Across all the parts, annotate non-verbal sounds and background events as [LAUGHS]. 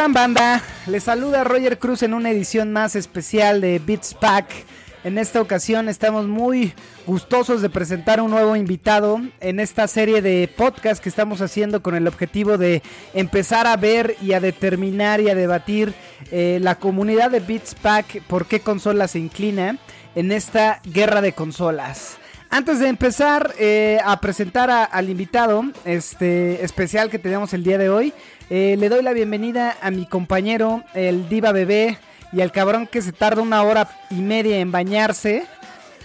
Están, banda? Les saluda Roger Cruz en una edición más especial de Beats Pack. En esta ocasión estamos muy gustosos de presentar un nuevo invitado en esta serie de podcast que estamos haciendo con el objetivo de empezar a ver y a determinar y a debatir eh, la comunidad de Beats Pack por qué consola se inclina en esta guerra de consolas. Antes de empezar eh, a presentar al invitado este especial que tenemos el día de hoy, eh, le doy la bienvenida a mi compañero, el Diva Bebé, y al cabrón que se tarda una hora y media en bañarse.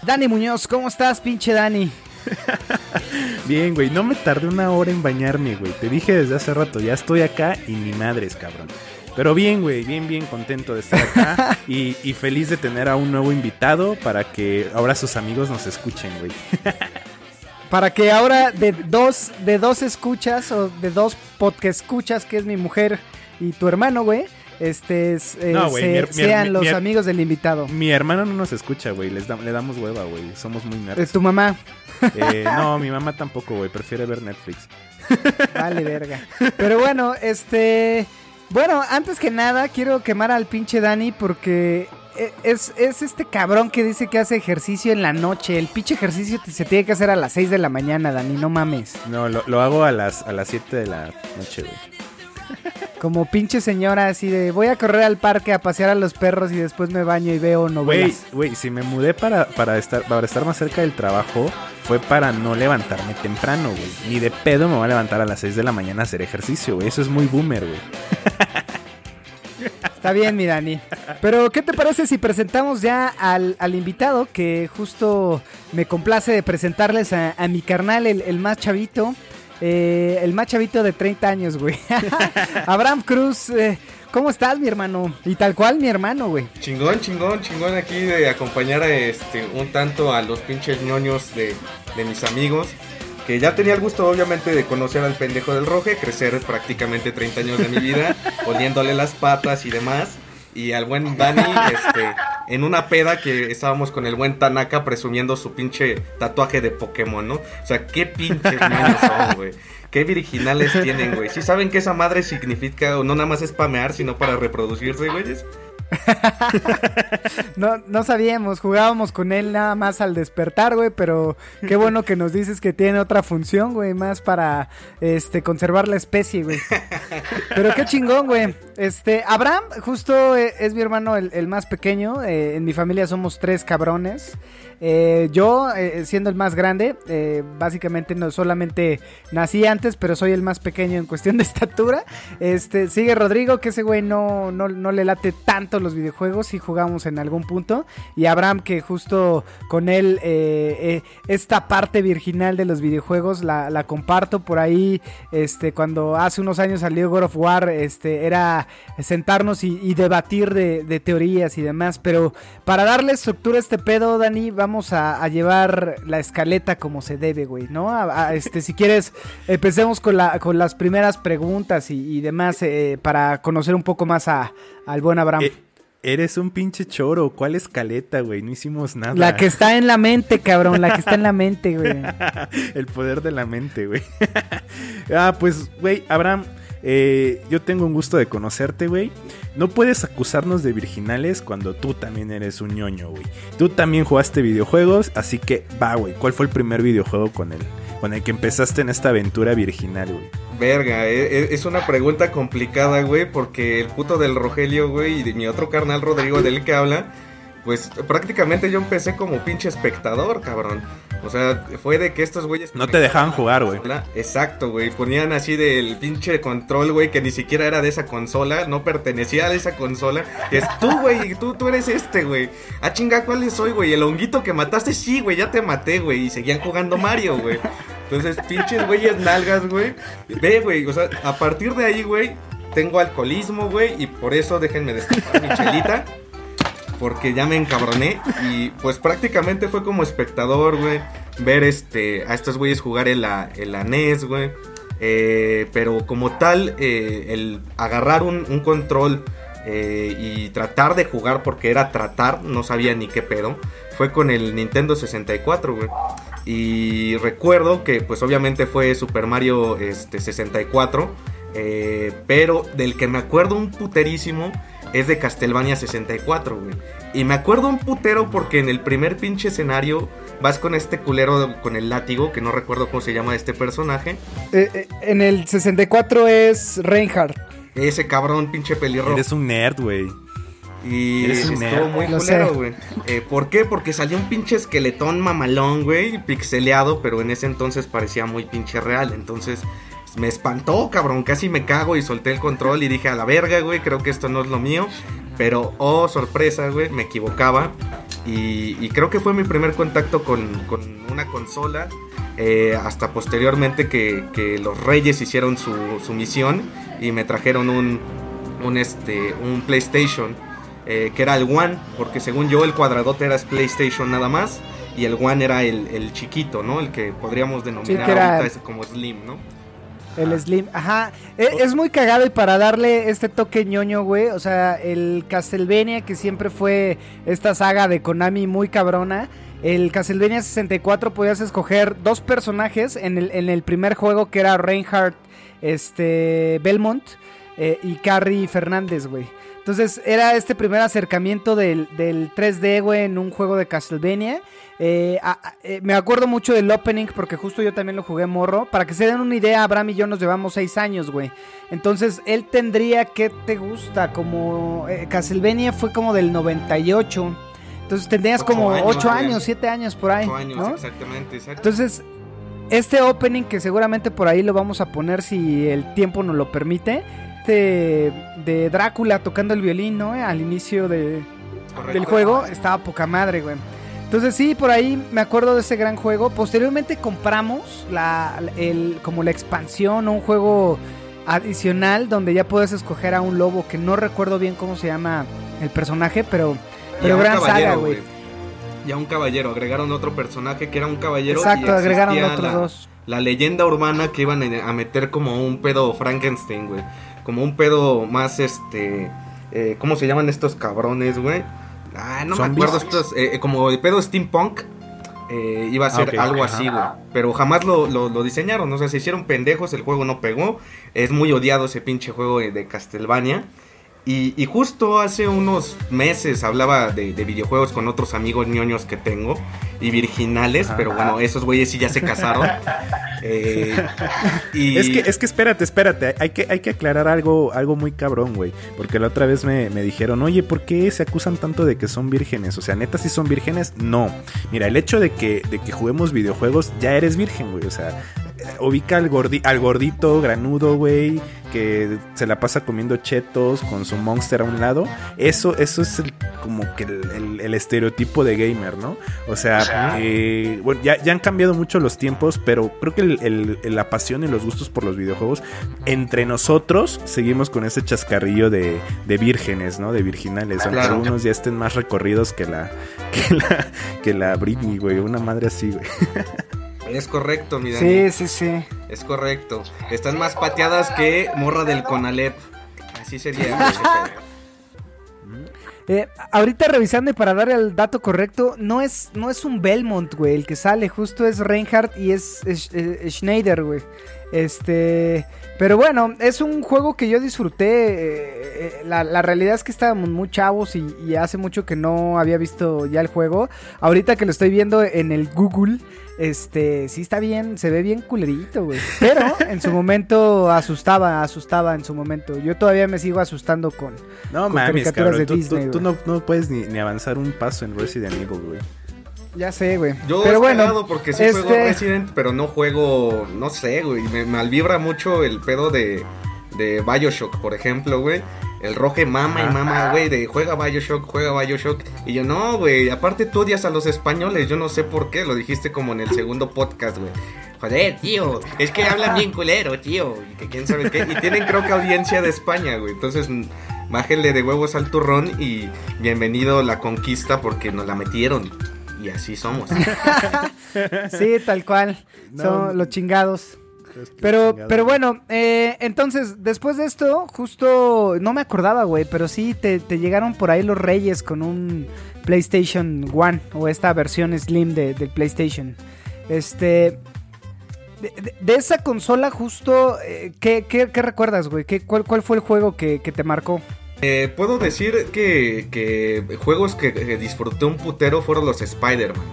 Dani Muñoz, ¿cómo estás, pinche Dani? [LAUGHS] Bien, güey, no me tardé una hora en bañarme, güey. Te dije desde hace rato, ya estoy acá y ni madres, cabrón. Pero bien, güey, bien, bien contento de estar acá [LAUGHS] y, y feliz de tener a un nuevo invitado para que ahora sus amigos nos escuchen, güey. [LAUGHS] Para que ahora de dos, de dos escuchas o de dos podcast escuchas, que es mi mujer y tu hermano, güey, este, es- eh, No, se- mi sean mi- los mi amigos del invitado. Mi hermano no nos escucha, güey, les da- le damos hueva, güey. Somos muy Es nerds. tu mamá. Eh, no, mi mamá tampoco, güey, prefiere ver Netflix. [LAUGHS] Vale, verga. Pero bueno, este. Bueno, antes que nada, quiero quemar al pinche Dani porque es, es este cabrón que dice que hace ejercicio en la noche. El pinche ejercicio se tiene que hacer a las 6 de la mañana, Dani, no mames. No, lo, lo hago a las, a las 7 de la noche, güey. Como pinche señora así de voy a correr al parque a pasear a los perros y después me baño y veo Güey, novelas. güey, si me mudé para, para, estar, para estar más cerca del trabajo, fue para no levantarme temprano, güey. Ni de pedo me voy a levantar a las 6 de la mañana a hacer ejercicio, güey. Eso es muy boomer, güey. Está bien, mi Dani. Pero, ¿qué te parece si presentamos ya al, al invitado? Que justo me complace de presentarles a, a mi carnal, el, el más chavito. eh, el más chavito de 30 años, güey. [LAUGHS] Abraham Cruz, eh, ¿cómo estás, mi hermano? Y tal cual, mi hermano, güey. Chingón, chingón, chingón aquí de acompañar este un tanto a los pinches ñoños de, de mis amigos. Que ya tenía el gusto, obviamente, de conocer al pendejo del roje, crecer prácticamente 30 años de mi vida, [LAUGHS] oliéndole las patas y demás. Y al buen Dani, este, en una peda que estábamos con el buen Tanaka presumiendo su pinche tatuaje de Pokémon, ¿no? O sea, qué pinches [LAUGHS] ñoños son, güey. Qué virginales tienen, güey. ¿Sí saben que esa madre significa, no nada más es spamear, sino para reproducirse, güeyes? [LAUGHS] No, no sabíamos, jugábamos con él nada más al despertar, güey, pero qué bueno que nos dices que tiene otra función, güey, más para este conservar la especie, güey. Pero qué chingón, güey. Este, Abraham, justo eh, es mi hermano el, más pequeño. eh, en mi familia somos tres cabrones. Eh, yo, eh, siendo el más grande, eh, básicamente no solamente nací antes, pero soy el más pequeño en cuestión de [LAUGHS] estatura. Este, sigue Rodrigo, que ese güey no, no, no le late tanto los videojuegos y jugamos en algún punto. Y Abraham, que justo con él esta parte virginal de los videojuegos la, la comparto por ahí. Este, cuando hace unos años salió God of War, este, era sentarnos y, y debatir de, de teorías y demás. Pero para darle estructura a este pedo, Dani, vamos a, a llevar la escaleta como se debe, güey, ¿no? A- a, este, si quieres, empecemos con, la, con las primeras preguntas y, y demás eh, para conocer un poco más a, al buen Abraham. Eh, eres un pinche choro. ¿Cuál escaleta, güey? No hicimos nada. La que está en la mente, cabrón, la que está en la mente, güey. [LAUGHS] El poder de la mente, güey. [LAUGHS] ah, pues, güey, Abraham, eh, yo tengo un gusto de conocerte, güey. No puedes acusarnos de virginales cuando tú también eres un ñoño, güey. Tú también jugaste videojuegos, así que va, güey. ¿Cuál fue el primer videojuego con el, con el que empezaste en esta aventura virginal, güey? Verga, e- e- es una pregunta complicada, güey, porque el puto del Rogelio, güey, y de mi otro carnal Rodrigo del que habla, pues prácticamente yo empecé como pinche espectador, cabrón. O sea, fue de que estos güeyes... No te dejaban jugar, güey. Exacto, güey. Ponían así del pinche control, güey, que ni siquiera era de esa consola, no pertenecía a esa consola. Que es tú, güey, tú, tú eres este, güey. Ah, chinga, ¿cuál soy, güey? El honguito que mataste, sí, güey, ya te maté, güey. Y seguían jugando Mario, güey. Entonces, pinches güeyes nalgas, güey. Ve, güey, o sea, a partir de ahí, güey, tengo alcoholismo, güey, y por eso déjenme destapar mi chelita. Porque ya me encabroné y pues prácticamente fue como espectador, güey, ver este a estos güeyes jugar en la, en la NES, güey. Eh, pero como tal, eh, el agarrar un, control eh, y tratar de jugar, porque era tratar, no sabía ni qué pedo, fue con el Nintendo 64, güey. Y recuerdo que pues obviamente fue Super Mario este, 64, eh, pero del que me acuerdo un puterísimo es de Castlevania 64, güey. Y me acuerdo un putero porque en el primer pinche escenario vas con este culero con el látigo, que no recuerdo cómo se llama este personaje. Eh, eh, en el 64 es Reinhardt. Ese cabrón pinche pelirrojo. Eres un nerd, güey. Y Eres un estuvo nerd. muy Lo culero, güey. Eh, ¿Por qué? Porque salió un pinche esqueletón mamalón, güey, pixeleado, pero en ese entonces parecía muy pinche real. Entonces me espantó, cabrón. Casi me cago y solté el control y dije a la verga, güey, creo que esto no es lo mío. Pero, oh, sorpresa, güey, me equivocaba. Y, y creo que fue mi primer contacto con, con una consola. eh, hasta posteriormente que, que los reyes hicieron su, su misión y me trajeron un, un, este, un PlayStation eh, que era el One, porque según yo el cuadradote era PlayStation nada más y el One era el, el chiquito, ¿no? El que podríamos denominar que ahorita como Slim, ¿no? El Slim, ajá. E- Es, muy cagado y para darle este toque ñoño, güey. O sea, el Castlevania, que siempre fue esta saga de Konami muy cabrona. El Castlevania 64 podías escoger dos personajes en el, en el primer juego que era Reinhardt este, Belmont eh, y Carrie Fernández, güey. Entonces era este primer acercamiento del, del 3D, güey, en un juego de Castlevania. Eh, a- a- eh, me acuerdo mucho del opening porque justo yo también lo jugué morro. Para que se den una idea, Abraham y yo nos llevamos seis años, güey. Entonces él tendría que te gusta, como eh, Castlevania fue como del 98. Entonces tendrías Ocho como años, 8 güey. años, 7 años por ahí. Ocho años, ¿no? exactamente, exacto. Entonces, este opening que seguramente por ahí lo vamos a poner si el tiempo nos lo permite. Este de Drácula tocando el violín, ¿no? Al inicio de, Correcto. del juego estaba poca madre, güey. Entonces sí, por ahí me acuerdo de ese gran juego. Posteriormente compramos la, el, como la expansión o un juego adicional donde ya puedes escoger a un lobo que no recuerdo bien cómo se llama el personaje, pero, pero gran saga, güey. Y a un caballero, agregaron otro personaje que era un caballero. Exacto, y agregaron otros la- dos. la leyenda urbana que iban a meter como un pedo Frankenstein, güey. Como un pedo más, este... eh, ¿Cómo se llaman estos cabrones, güey? Ah, no me acuerdo estos... eh, eh, como el pedo steampunk. eh, iba a ser Ah, algo así, güey. Pero jamás lo, lo- lo diseñaron. O sea, se hicieron pendejos, el juego no pegó. Es muy odiado ese pinche juego de Castlevania. Y, y justo hace unos meses hablaba de, de videojuegos con otros amigos ñoños que tengo y virginales, pero bueno, esos güeyes sí ya se casaron. [LAUGHS] Eh, y Es que, es que espérate, espérate. Hay que, hay que aclarar algo, algo muy cabrón, güey. Porque la otra vez me, me dijeron, oye, ¿por qué se acusan tanto de que son vírgenes? O sea, neta, si son vírgenes, no. Mira, el hecho de que, de que juguemos videojuegos, ya eres virgen, güey. O sea, ubica al, gordi- al gordito granudo, güey, que se la pasa comiendo chetos con su monster a un lado. Eso, eso es el- como que el, el- el estereotipo de gamer, ¿no? O sea, eh, bueno, ya, ya han cambiado mucho los tiempos, pero creo que la pasión y los gustos por los videojuegos, entre nosotros seguimos con ese chascarrillo de, de vírgenes, ¿no? De virginales, aunque Claro. algunos ya estén más recorridos que la, [LAUGHS] que la, que la Britney, güey, una madre así, güey. [LAUGHS] es correcto, mi Dani. Sí, sí, sí. Es correcto. Están más pateadas que morra del Conalep. Así sería. [LAUGHS] Eh, ahorita revisando y para dar el dato correcto, no es, no es un Belmont, güey, el que sale, justo es Reinhardt y es, es- eh, Schneider, güey. Este, pero bueno, es un juego que yo disfruté. eh, eh, la, la realidad es que estábamos muy chavos y, y hace mucho que no había visto ya el juego. Ahorita que lo estoy viendo en el Google, este, sí está bien, se ve bien culerito, güey. Pero [LAUGHS] en su momento asustaba, asustaba en su momento. Yo todavía me sigo asustando con, No Con mames, caricaturas cabrón. de Tú, tú- Disney, tú güey. no, no puedes ni, ni avanzar un paso en Resident Evil, güey. Ya sé, güey. Yo Pero bueno, porque sí juego este- Resident, pero no juego, no sé, güey. Me malvibra mucho el pedo de, de Bioshock, por ejemplo, güey. El roje mama y mama, güey, de juega Bioshock, juega Bioshock. Y yo, no, güey, aparte tú odias a los españoles, yo no sé por qué, lo dijiste como en el segundo podcast, güey. Joder, tío, es que hablan bien culero, tío. Y que quién sabe qué. Y tienen creo que audiencia de España, güey. Entonces, bájenle de huevos al turrón y bienvenido la conquista porque nos la metieron. Y así somos. [LAUGHS] Sí, tal cual. No, Son los chingados. Es que Pero, chingado. pero bueno, eh, entonces, después de esto, justo, no me acordaba, güey, pero sí te, te llegaron por ahí los reyes con un PlayStation One o esta versión Slim de, del PlayStation. Este, de, de- de esa consola justo, eh, ¿qué, qué- qué recuerdas, güey? ¿Qué, cuál, ¿Cuál fue el juego que, que te marcó? Eh, puedo decir que, que juegos que, que disfruté un putero fueron los Spider-Man.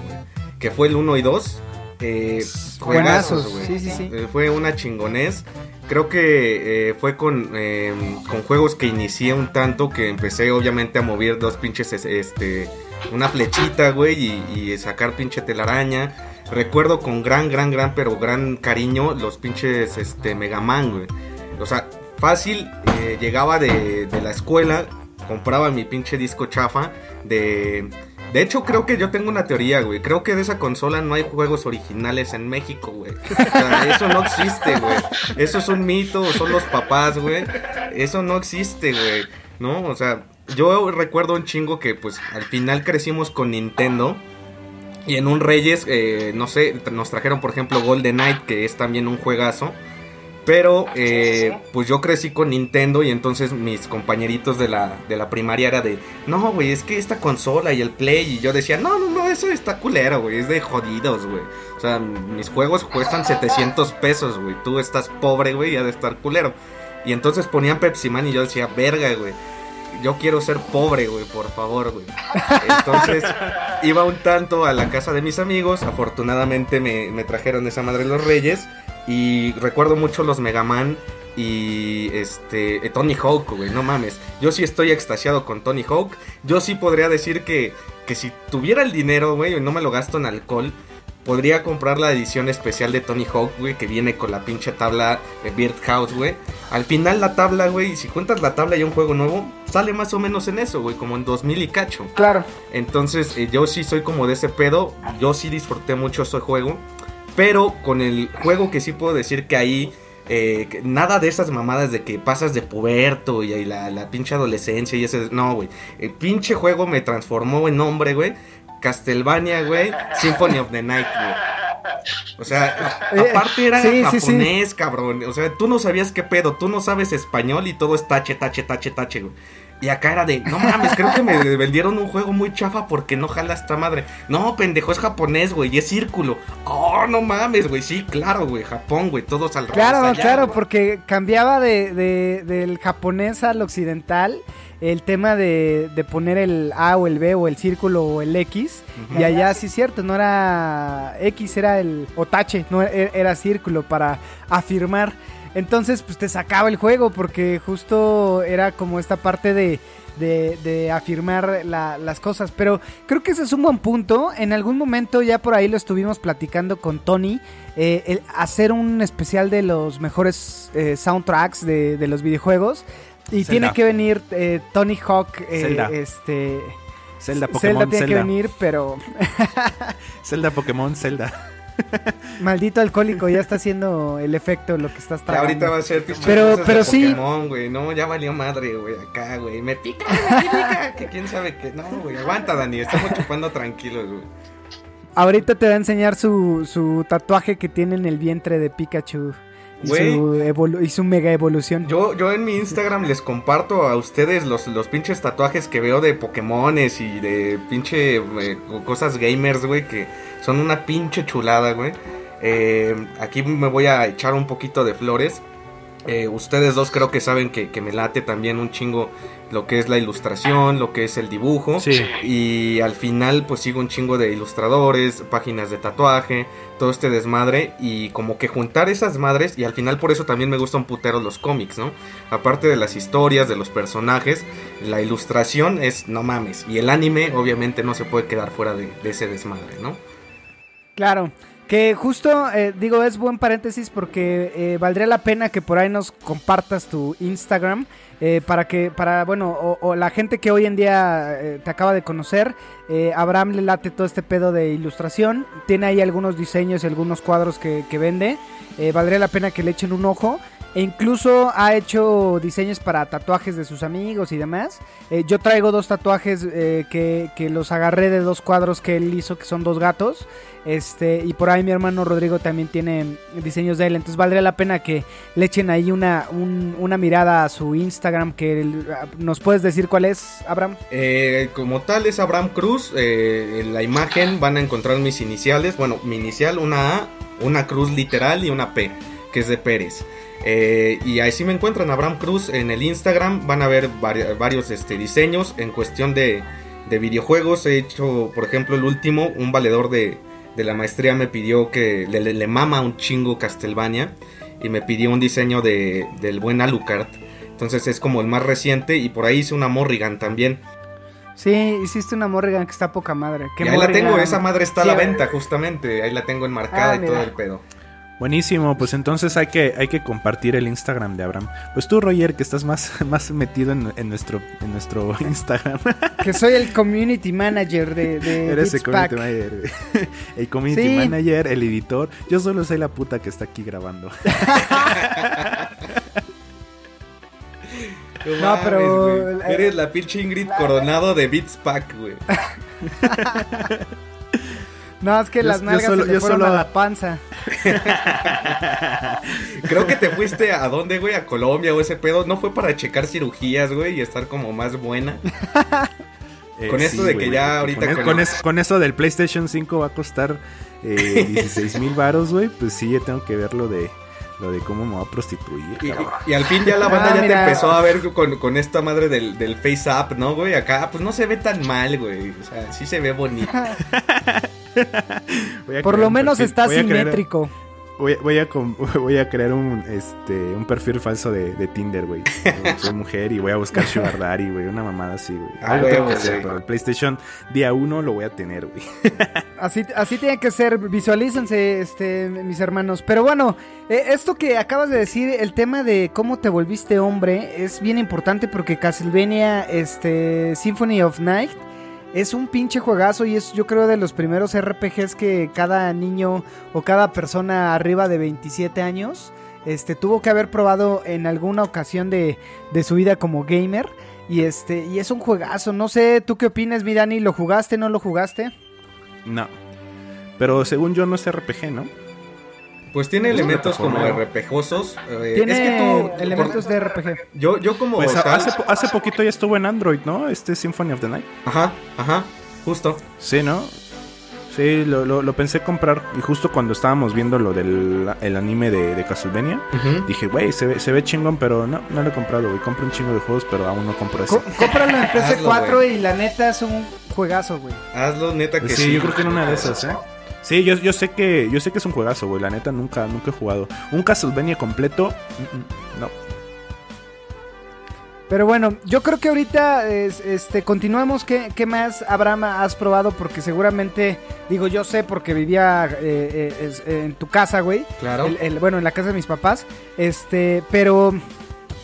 Que fue el 1 y 2. Eh, juegazos, güey. sí, sí, sí. Eh, fue una chingonés. Creo que eh, fue con, eh, con juegos que inicié un tanto que empecé obviamente a mover dos pinches, es- este, una flechita, güey, y, y sacar pinche telaraña. Recuerdo con gran, gran, gran, pero gran cariño los pinches, este, Mega Man, güey. O sea, fácil, eh, llegaba de, de la escuela, compraba mi pinche disco chafa de... De hecho, creo que yo tengo una teoría, güey. Creo que de esa consola no hay juegos originales en México, güey. O sea, eso no existe, güey. Eso es un mito, son los papás, güey. Eso no existe, güey. ¿No? O sea, yo recuerdo un chingo que, pues, al final crecimos con Nintendo. Y en un Reyes, eh, no sé, nos trajeron, por ejemplo, Golden Knight, que es también un juegazo. Pero, eh, pues yo crecí con Nintendo y entonces mis compañeritos de la, de la primaria era de, no, güey, es que esta consola y el Play. Y yo decía, no, no, no, eso está culero, güey, es de jodidos, güey. O sea, mis juegos cuestan 700 pesos, güey. Tú estás pobre, güey, y ha de estar culero. Y entonces ponían Pepsi Man y yo decía, verga, güey. Yo quiero ser pobre, güey, por favor, güey. Entonces iba un tanto a la casa de mis amigos. Afortunadamente me, me trajeron esa madre los reyes. Y recuerdo mucho los Mega Man y este eh, Tony Hawk, güey, no mames. Yo sí estoy extasiado con Tony Hawk. Yo sí podría decir que, que si tuviera el dinero, güey, y no me lo gasto en alcohol, podría comprar la edición especial de Tony Hawk, güey, que viene con la pinche tabla de Bird House, güey. Al final la tabla, güey, si cuentas la tabla y un juego nuevo, sale más o menos en eso, güey, como en 2000 y cacho. Claro. Entonces, eh, yo sí soy como de ese pedo. Yo sí disfruté mucho ese juego. Pero con el juego que sí puedo decir que ahí. eh, que nada de esas mamadas de que pasas de puberto y, y la, la pinche adolescencia y ese. No, güey. El pinche juego me transformó en hombre, güey. Castlevania, güey. Symphony of the Night, güey. O sea, [LAUGHS] Eh, aparte era sí, sí, sí. japonés, cabrón. O sea, tú no sabías qué pedo. Tú no sabes español y todo es tache, tache, tache, tache, güey. Y acá era de, no mames, creo que me vendieron un juego muy chafa porque no jala esta madre. No, pendejo, es japonés, güey, y es círculo. Oh, no mames, güey, sí, claro, güey, Japón, güey, todos al Claro, allá, claro, güey. porque cambiaba de, de- del japonés al occidental el tema de, de poner el A o el B o el círculo o el X. Y allá sí es cierto, no era X, era el otache, no era, era círculo para afirmar. Entonces, pues te sacaba el juego porque justo era como esta parte de, de, de afirmar la- las cosas. Pero creo que ese es un buen punto. En algún momento ya por ahí lo estuvimos platicando con Tony. eh, el hacer un especial de los mejores eh, soundtracks de, de los videojuegos. Y Zelda. tiene que venir eh, Tony Hawk. Zelda. este, Zelda, Zelda Pokémon, tiene que Zelda. venir, pero [LAUGHS] Zelda, Pokémon, Zelda. [LAUGHS] maldito alcohólico ya está haciendo el efecto lo que estás Ya tragando. ahorita va a ser pinche Pero- pero sí. Pokémon, güey, no, ya valió madre, güey, acá, güey, me pica, me pica, que quién sabe qué, no, güey, aguanta, Dani, estamos chupando tranquilos, güey. Ahorita te va a enseñar su, su tatuaje que tiene en el vientre de Pikachu. Y su mega evolución. Yo, yo en mi Instagram les comparto a ustedes los, los pinches tatuajes que veo de Pokémones y de pinche eh, cosas gamers, güey, que son una pinche chulada, güey. Eh, aquí me voy a echar un poquito de flores. Eh, ustedes dos creo que saben que, que me late también un chingo lo que es la ilustración, lo que es el dibujo. Sí. Y al final pues sigo un chingo de ilustradores, páginas de tatuaje, todo este desmadre y como que juntar esas madres y al final por eso también me gustan putero los cómics, ¿no? Aparte de las historias, de los personajes, la ilustración es no mames y el anime obviamente no se puede quedar fuera de, de ese desmadre, ¿no? Claro. Que justo, eh, digo, es buen paréntesis porque eh, valdría la pena que por ahí nos compartas tu Instagram eh, para que, para, bueno, o, la gente que hoy en día eh, te acaba de conocer, eh, Abraham le late todo este pedo de ilustración, tiene ahí algunos diseños y algunos cuadros que, que vende, eh, valdría la pena que le echen un ojo. E incluso ha hecho diseños para tatuajes de sus amigos y demás. Eh, yo traigo dos tatuajes eh, que, que los agarré de dos cuadros que él hizo, que son dos gatos. Este, y por ahí mi hermano Rodrigo también tiene diseños de él. Entonces valdría la pena que le echen ahí una, un- una mirada a su Instagram. Que nos puedes decir cuál es, Abraham. Eh, como tal es Abraham Cruz. en la imagen van a encontrar mis iniciales. Bueno, mi inicial, una A, una cruz literal y una P, que es de Pérez. Eh, y ahí sí me encuentran Abraham Cruz en el Instagram. Van a ver vari- varios este, diseños en cuestión de, de videojuegos. He hecho, por ejemplo, el último, un valedor de, de la maestría me pidió que le, le- le mama un chingo Castlevania. Y me pidió un diseño de, del buen Alucard. Entonces es como el más reciente. Y por ahí hice una Morrigan también. Sí, hiciste una Morrigan que está poca madre. ¿Qué Y ahí la tengo, esa madre está Sí, a la venta justamente, ahí la tengo enmarcada Ah, y todo el pedo. Buenísimo, pues entonces hay que, hay que compartir el Instagram de Abraham. Pues tú, Roger, que estás más, [LAUGHS] más metido en, en nuestro, en nuestro [LAUGHS] Instagram. Que soy el community manager de, de [LAUGHS] Eres el Pack. community manager. El community Sí. manager, el editor. Yo solo soy la puta que está aquí grabando. No, pero- mames. Eres la pinche Ingrid Coronado de Beats Pack, güey. No, es que Yo- las yo nalgas solo- se yo fueron solo- a la panza. [LAUGHS] Creo que te fuiste a dónde, güey, a Colombia o ese pedo. ¿No fue para checar cirugías, güey, y estar como más buena? [LAUGHS] Eh, Con esto de que ya ahorita Con, con con el- es- con eso del PlayStation 5 va a costar eh, [LAUGHS] 16 mil baros, güey. Pues sí, ya tengo que ver lo de, lo de cómo me voy a prostituir. Y, al fin ya la banda Ah, ya mira. te empezó a ver con, con esta madre del, del Face Up, ¿no, güey? Acá, pues no se ve tan mal, güey. O sea, sí se ve bonito. Voy a Por lo menos perfil- está voy a crear- simétrico. Voy, voy a, [LAUGHS] voy a crear un, este, un perfil falso de, de Tinder, güey. Soy mujer y voy a buscar Sugar Daddy, güey. Una mamada así, güey. Ah, Algo tengo que hacer, pero el PlayStation día uno lo voy a tener, güey. [LAUGHS] Así, así tiene que ser, visualícense, este, mis hermanos. Pero bueno, eh, esto que acabas de decir, el tema de cómo te volviste hombre, es bien importante porque Castlevania, este, Symphony of Night, es un pinche juegazo y es yo creo de los primeros RPGs que cada niño o cada persona arriba de 27 años, este, tuvo que haber probado en alguna ocasión de, de su vida como gamer. Y este, y es un juegazo, no sé, ¿tú qué opinas, mi Dani? ¿Lo jugaste, no lo jugaste? No. Pero según yo no es RPG, ¿no? Pues tiene Es elementos como. RPGosos. eh, Tiene es que tú, elementos de RPG. Yo, yo como Pues tal- hace, po- hace poquito ya estuvo en Android, ¿no? Este Symphony of the Night. Ajá, ajá, justo. Sí, ¿no? Sí, lo, lo- lo pensé comprar. Y justo cuando estábamos viendo lo del el anime de, de Castlevania, dije, güey, se ve, se ve chingón, pero no, no lo he comprado, güey. Compro un chingo de juegos, pero aún no compro ese. Co- cómpralo en [LAUGHS] Hazlo, PS4 güey. y la neta es un juegazo, güey. Hazlo, neta que Pues sí. sí, yo creo que en una de esas, ¿eh? Sí, yo, yo sé que yo sé que es un juegazo, güey. La neta nunca nunca he jugado. Un Castlevania completo, mm, mm, no. Pero bueno, yo creo que ahorita es- este continuamos. ¿Qué, qué más, Abraham, has probado? Porque seguramente, digo, yo sé porque vivía eh, eh, es- en tu casa, güey. Claro. El- el- bueno, en la casa de mis papás. Este, pero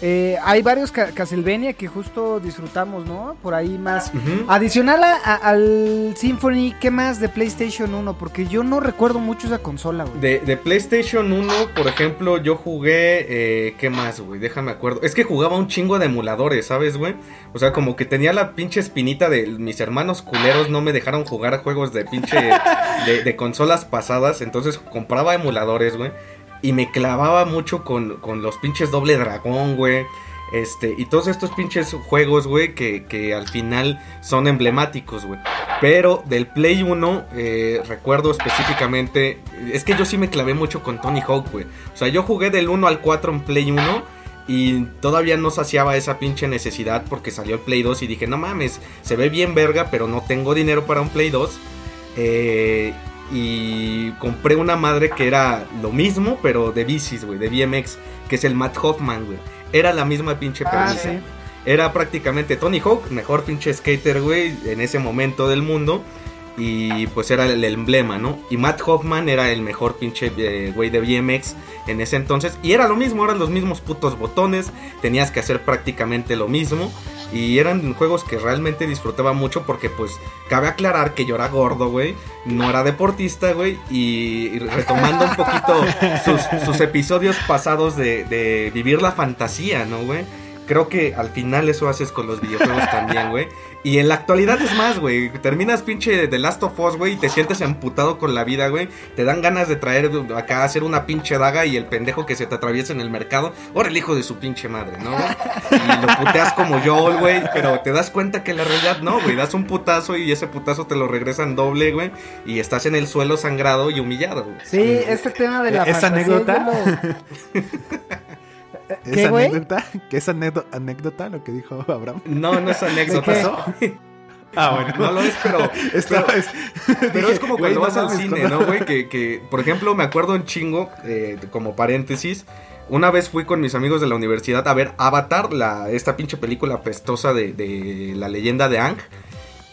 eh, hay varios ca- Castlevania que justo disfrutamos, ¿no? Por ahí más. Adicional a- a- al Symphony, ¿qué más de PlayStation 1? Porque yo no recuerdo mucho esa consola, güey. De, de PlayStation 1, por ejemplo, yo jugué. Eh, ¿Qué más, güey? Déjame acuerdo. Es que jugaba un chingo de emuladores, ¿sabes, güey? O sea, como que tenía la pinche espinita de mis hermanos culeros no me dejaron jugar juegos de pinche. [LAUGHS] de, de consolas pasadas. Entonces compraba emuladores, güey. Y me clavaba mucho con, con los pinches doble dragón, güey. Este, y todos estos pinches juegos, güey, que, que al final son emblemáticos, güey. Pero del Play 1, eh, recuerdo específicamente. Es que yo sí me clavé mucho con Tony Hawk, güey. O sea, yo jugué del 1 al 4 en Play 1. Y todavía no saciaba esa pinche necesidad porque salió el Play 2 y dije, no mames, se ve bien verga, pero no tengo dinero para un Play 2. Eh, y compré una madre que era lo mismo, pero de bicis, güey, de BMX, que es el Matt Hoffman, güey. Era la misma pinche Ah, premisa. sí. Era prácticamente Tony Hawk, mejor pinche skater, güey, en ese momento del mundo. Y pues era el emblema, ¿no? Y Matt Hoffman era el mejor pinche eh, güey de BMX en ese entonces. Y era lo mismo, eran los mismos putos botones. Tenías que hacer prácticamente lo mismo. Y eran juegos que realmente disfrutaba mucho porque pues cabe aclarar que yo era gordo, güey. No era deportista, güey. Y, y retomando un poquito [LAUGHS] sus, sus episodios pasados de, de vivir la fantasía, ¿no, güey? Creo que al final eso haces con los videojuegos [LAUGHS] también, güey. Y en la actualidad es más, güey. Terminas pinche The Last of Us, güey, y te sientes emputado con la vida, güey. Te dan ganas de traer acá, hacer una pinche daga y el pendejo que se te atraviesa en el mercado. Ahora el hijo de su pinche madre, ¿no? Y lo puteas como yo, güey. Pero te das cuenta que en la realidad no, güey. Das un putazo y ese putazo te lo regresan doble, güey. Y estás en el suelo sangrado y humillado, güey. Sí, este tema de la ¿Esa fantasía, anécdota? [LAUGHS] ¿Qué, ¿Es güey? anécdota? ¿Qué es anécdo- anécdota lo que dijo Abraham? No, no es [LAUGHS] anécdota. qué? Ah, bueno. No lo es, pero. [LAUGHS] Esta pero- vez. [LAUGHS] Pero es como Güey, cuando no vas al cine, ¿no, güey? Que, que, por ejemplo, me acuerdo un chingo, eh, como paréntesis. Una vez fui con mis amigos de la universidad a ver Avatar, la, esta pinche película pestosa de, de la leyenda de Ang.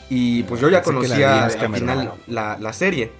Y pues yo ya Pensé que la conocía al final la, la serie.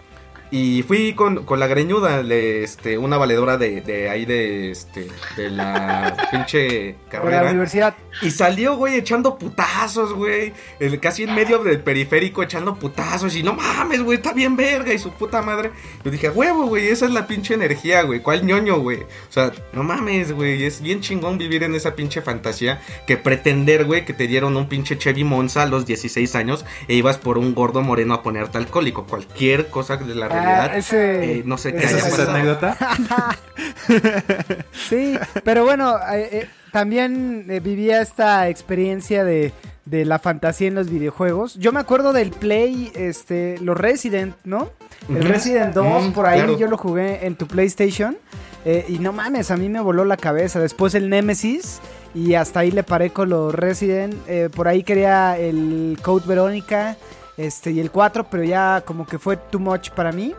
Y fui con, con la greñuda, le- este, una valedora de, de ahí de, este, de la [LAUGHS] pinche De la carrera. universidad. Y salió, güey, echando putazos, güey. El- Casi en medio del periférico echando putazos. Y no mames, güey, está bien verga. Y su puta madre. Yo dije, huevo, güey, esa es la pinche energía, güey. ¿Cuál ñoño, güey? O sea, no mames, güey. Es bien chingón vivir en esa pinche fantasía. Que pretender, güey, que te dieron un pinche Chevy Monza a los 16 años. E ibas por un gordo moreno a ponerte alcohólico. Cualquier cosa de la Ah, ese, eh, no sé qué ese ¿Esa haya es esa anécdota? [LAUGHS] Sí, pero bueno, eh, eh, también vivía esta experiencia de, de la fantasía en los videojuegos. Yo me acuerdo del Play, este, los Resident, ¿no? El. Resident 2, Mm, por ahí claro. yo lo jugué en tu PlayStation. y no mames, a mí me voló la cabeza. Después el Nemesis. Y hasta ahí le paré con los Resident. por ahí quería el Code Verónica. Este, y el 4, pero ya como que fue too much para mí.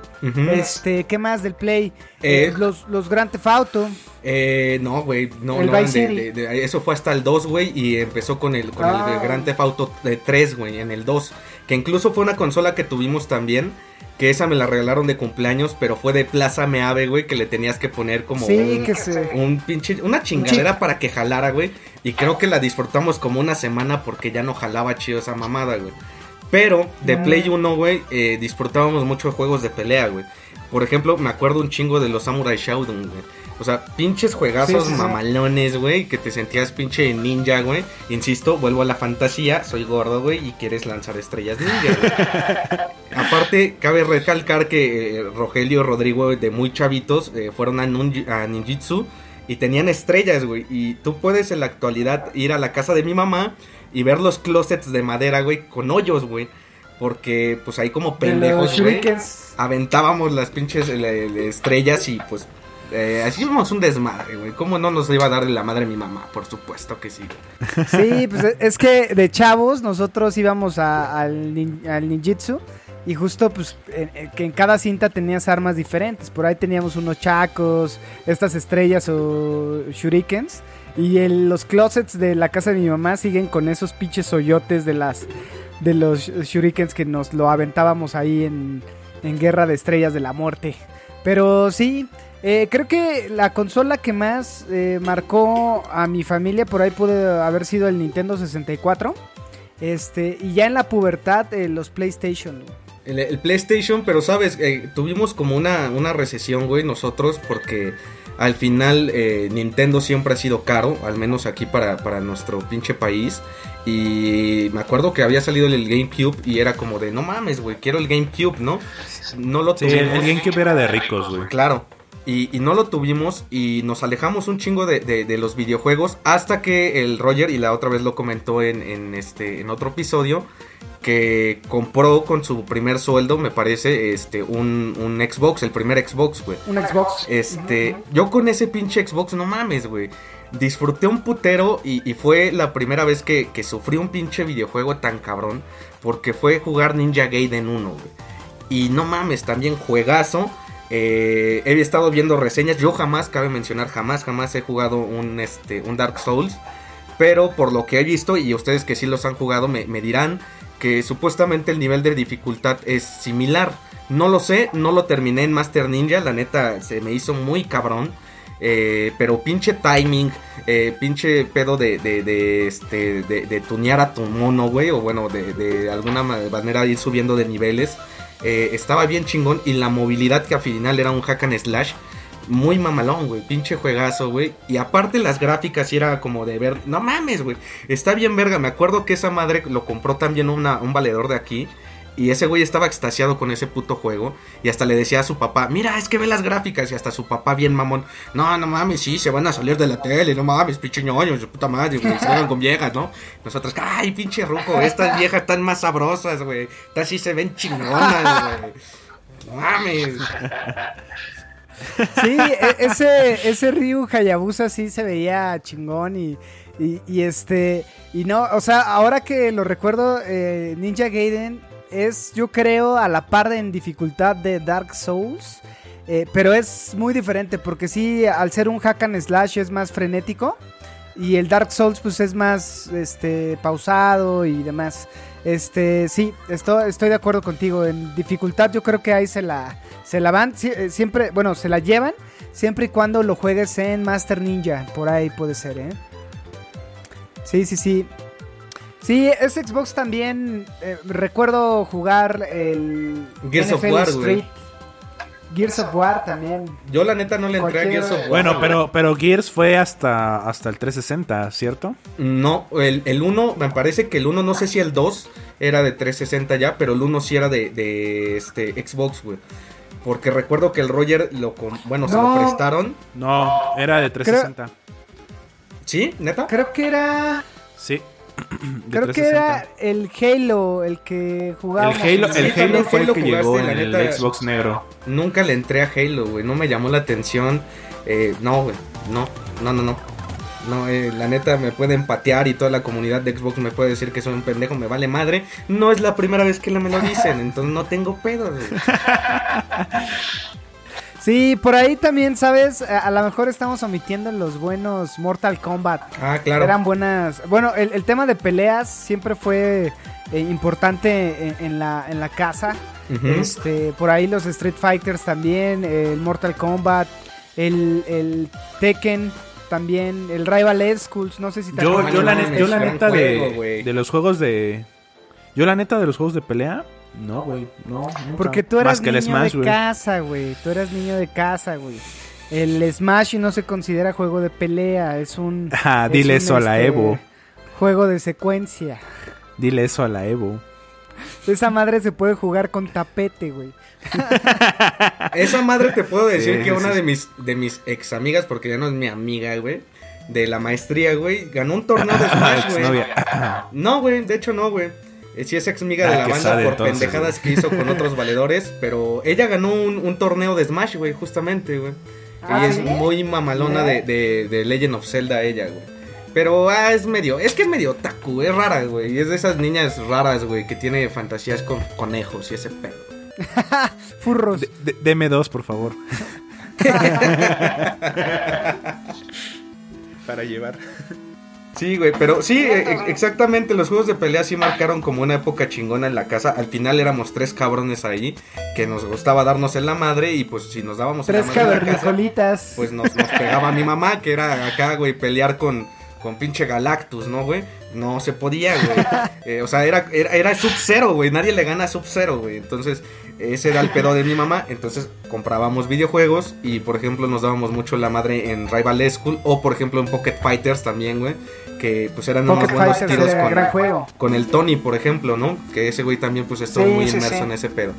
Este, ¿qué más del Play? Eh, Eh, los, los Grand Theft Auto. Eh, no, güey, no, El no, Vice de- de- de- eso fue hasta el 2, güey, y empezó con el, con el Ah. Grand Theft Auto de 3, güey, en el 2, que incluso fue una consola que tuvimos también, que esa me la regalaron de cumpleaños, pero fue de Plaza Meave, güey, que le tenías que poner como Sí, un, que se- un pinche, una chingadera para que jalara, güey, y creo que la disfrutamos como una semana porque ya no jalaba chido esa mamada, güey. Pero de. Play 1, güey, eh, disfrutábamos mucho de juegos de pelea, güey. Por ejemplo, me acuerdo un chingo de los Samurai Shodown, güey. O sea, pinches juegazos Sí, sí, sí. mamalones, güey, que te sentías pinche ninja, güey. Insisto, vuelvo a la fantasía, soy gordo, güey, y quieres lanzar estrellas ninja. [LAUGHS] Aparte, cabe recalcar que eh, Rogelio Rodrigo, de muy chavitos, eh, fueron a, a Ninjitsu y tenían estrellas, güey. Y tú puedes en la actualidad ir a la casa de mi mamá y ver los closets de madera, güey, con hoyos, güey. Porque, pues ahí como pendejos, güey, aventábamos las pinches eh, le- le- estrellas y pues eh, hacíamos un desmadre, güey. ¿Cómo no nos iba a dar la madre mi mamá? Por supuesto que sí. Sí, [LAUGHS] pues e- es que de chavos nosotros íbamos a- al, nin- al ninjitsu y justo pues en, en- que en cada cinta tenías armas diferentes. Por ahí teníamos unos chacos, estas estrellas o shurikens. Y los closets de la casa de mi mamá siguen con esos pinches hoyotes de las de los shurikens que nos lo aventábamos ahí en, en Guerra de Estrellas de la Muerte. Pero sí, eh, creo que la consola que más eh, marcó a mi familia por ahí puede haber sido el Nintendo 64. Este, y ya en la pubertad, eh, los PlayStation. El, el PlayStation, pero sabes, tuvimos como una, una recesión, güey, nosotros, porque al final eh, Nintendo siempre ha sido caro, al menos aquí para, para nuestro pinche país. Y me acuerdo que había salido el GameCube y era como de, no mames, güey, quiero el GameCube, ¿no? No lo Sí, el, tuvimos. el GameCube era de ricos, güey. Claro. Y, y no lo tuvimos y nos alejamos un chingo de, de- de los videojuegos hasta que el Roger, y la otra vez lo comentó en, en este, en otro episodio, que compró con su primer sueldo, me parece, este, un, un Xbox, el primer Xbox, güey. Un Xbox. Este, yo con ese pinche Xbox, no mames, güey. Disfruté un putero y, y fue la primera vez que, que sufrí un pinche videojuego tan cabrón. Porque fue jugar Ninja Gaiden 1, güey. Y no mames, también juegazo. Eh, he estado viendo reseñas. Yo jamás, cabe mencionar, jamás, jamás he jugado un, este, un Dark Souls. Pero por lo que he visto, y ustedes que sí los han jugado, me, me dirán que supuestamente el nivel de dificultad es similar. No lo sé, no lo terminé en Master Ninja, la neta se me hizo muy cabrón. Eh, pero pinche timing, eh, pinche pedo de, de, de, este, de, tunear a tu mono, güey, o bueno, de, alguna ma- manera ir subiendo de niveles. eh, estaba bien chingón y la movilidad que al final era un hack and slash. Muy mamalón, güey. Pinche juegazo, güey. Y aparte las gráficas era como de ver. No mames, güey. Está bien verga. Me acuerdo que esa madre lo compró también una, un valedor de aquí. Y ese güey estaba extasiado con ese puto juego. Y hasta le decía a su papá, mira, es que ve las gráficas. Y hasta su papá bien mamón. No, no mames, sí, se van a salir de la tele. No mames, pinche ñoño, su puta madre, güey. Se van con viejas, ¿no? Nosotros, ay, pinche ruco, estas viejas están más sabrosas, güey. Estas sí se ven chingonas, güey. No mames. Sí, e- ese, ese Ryu Hayabusa sí se veía chingón y, y, este, y no, o sea, ahora que lo recuerdo, eh, Ninja Gaiden es, yo creo, a la par en dificultad de Dark Souls, eh, pero es muy diferente porque sí, al ser un hack and slash es más frenético y el Dark Souls pues es más, este, pausado y demás. Este, sí, estoy, estoy de acuerdo contigo. En dificultad yo creo que ahí se la, se la van, eh, siempre, bueno, se la llevan siempre y cuando lo juegues en Master Ninja. Por ahí puede ser, ¿eh? Sí, sí, sí. Sí, ese Xbox también eh, recuerdo jugar el Gears of War, Street. Gears of War también. Yo la neta no le entré a Gears of War. Bueno, pero, pero Gears fue hasta, hasta el 360, ¿cierto? No, el, el 1, me parece que el 1, no sé si el 2 era de 360 ya, pero el 1 sí era de, de este Xbox, güey. Porque recuerdo que el Roger lo, bueno, se lo prestaron. No, era de 360. ¿Sí? ¿Neta? Creo que era Sí. [CLEARS THROAT] Creo que 360. era el Halo el que El jugábamos. Halo, el Halo fue el Halo que jugaste, llegó en la el neta. Xbox negro. Nunca le entré a Halo, güey. No me llamó la atención. Eh, no, güey. No, no, no, no. No, eh, la neta me pueden patear y toda la comunidad de Xbox me puede decir que soy un pendejo, me vale madre. No es la primera vez que me lo dicen, [LAUGHS] entonces no tengo pedo, güey. [LAUGHS] Sí, por ahí también, ¿sabes? A, a lo mejor estamos omitiendo los buenos Mortal Kombat. Ah, claro. Eran buenas. Bueno, el, el tema de peleas siempre fue eh, importante en, en la, en la casa. Este, por ahí los Street Fighters también, el Mortal Kombat, el, el Tekken también, el Rival Schools, no sé si te Yo, yo, la, neta, yo la de los juegos de... Yo la neta de los juegos de pelea... No, güey. No, nunca. Porque tú eras Más que niño el Smash, de casa, güey. Tú eras niño de casa, güey. El Smash no se considera juego de pelea, es un... [LAUGHS] Ah, es dile un, eso a la este, Evo. Juego de secuencia. Dile eso a la Evo. [LAUGHS] Esa madre se puede jugar con tapete, güey. [LAUGHS] Esa madre te puedo decir Sí, que una de mis de mis ex amigas, porque ya no es mi amiga, güey, de la maestría, güey, ganó un torneo de Smash, güey. No, güey, de hecho no, güey. Eh, Sí es ex amiga de Ah, la banda sabe, por entonces, pendejadas que hizo con otros [LAUGHS] valedores, pero ella ganó un, un torneo de Smash, güey, justamente, güey. Ah, y es muy mamalona de, de, de Legend of Zelda ella, güey. Pero ah, es medio, es que es medio taku, es rara, güey. Y es de esas niñas raras, güey, que tiene fantasías con conejos y ese pedo. [LAUGHS] Furros. De- de- deme dos, por favor. [LAUGHS] Para llevar. Sí, güey, pero sí, e- e- exactamente, los juegos de pelea sí marcaron como una época chingona en la casa. Al final éramos tres cabrones ahí que nos gustaba darnos en la madre y pues si nos dábamos Tres en la madre en la casa, pues nos, nos pegaba mi mamá, que era acá, güey, pelear con, con pinche Galactus, ¿no, güey? No se podía, güey. [LAUGHS] Eh, o sea, era, era, era Sub-Zero, güey. Nadie le gana a Sub-Zero, güey. Entonces, ese era el pedo de mi mamá. Entonces, comprábamos videojuegos y, por ejemplo, nos dábamos mucho la madre en Rival School o, por ejemplo, en Pocket Fighters también, güey. Que, pues, eran unos buenos Fighters tiros con, gran juego. con el Tony, por ejemplo, ¿no? Que ese güey también, pues, estuvo Sí, muy sí, inmerso sí. en ese pedo.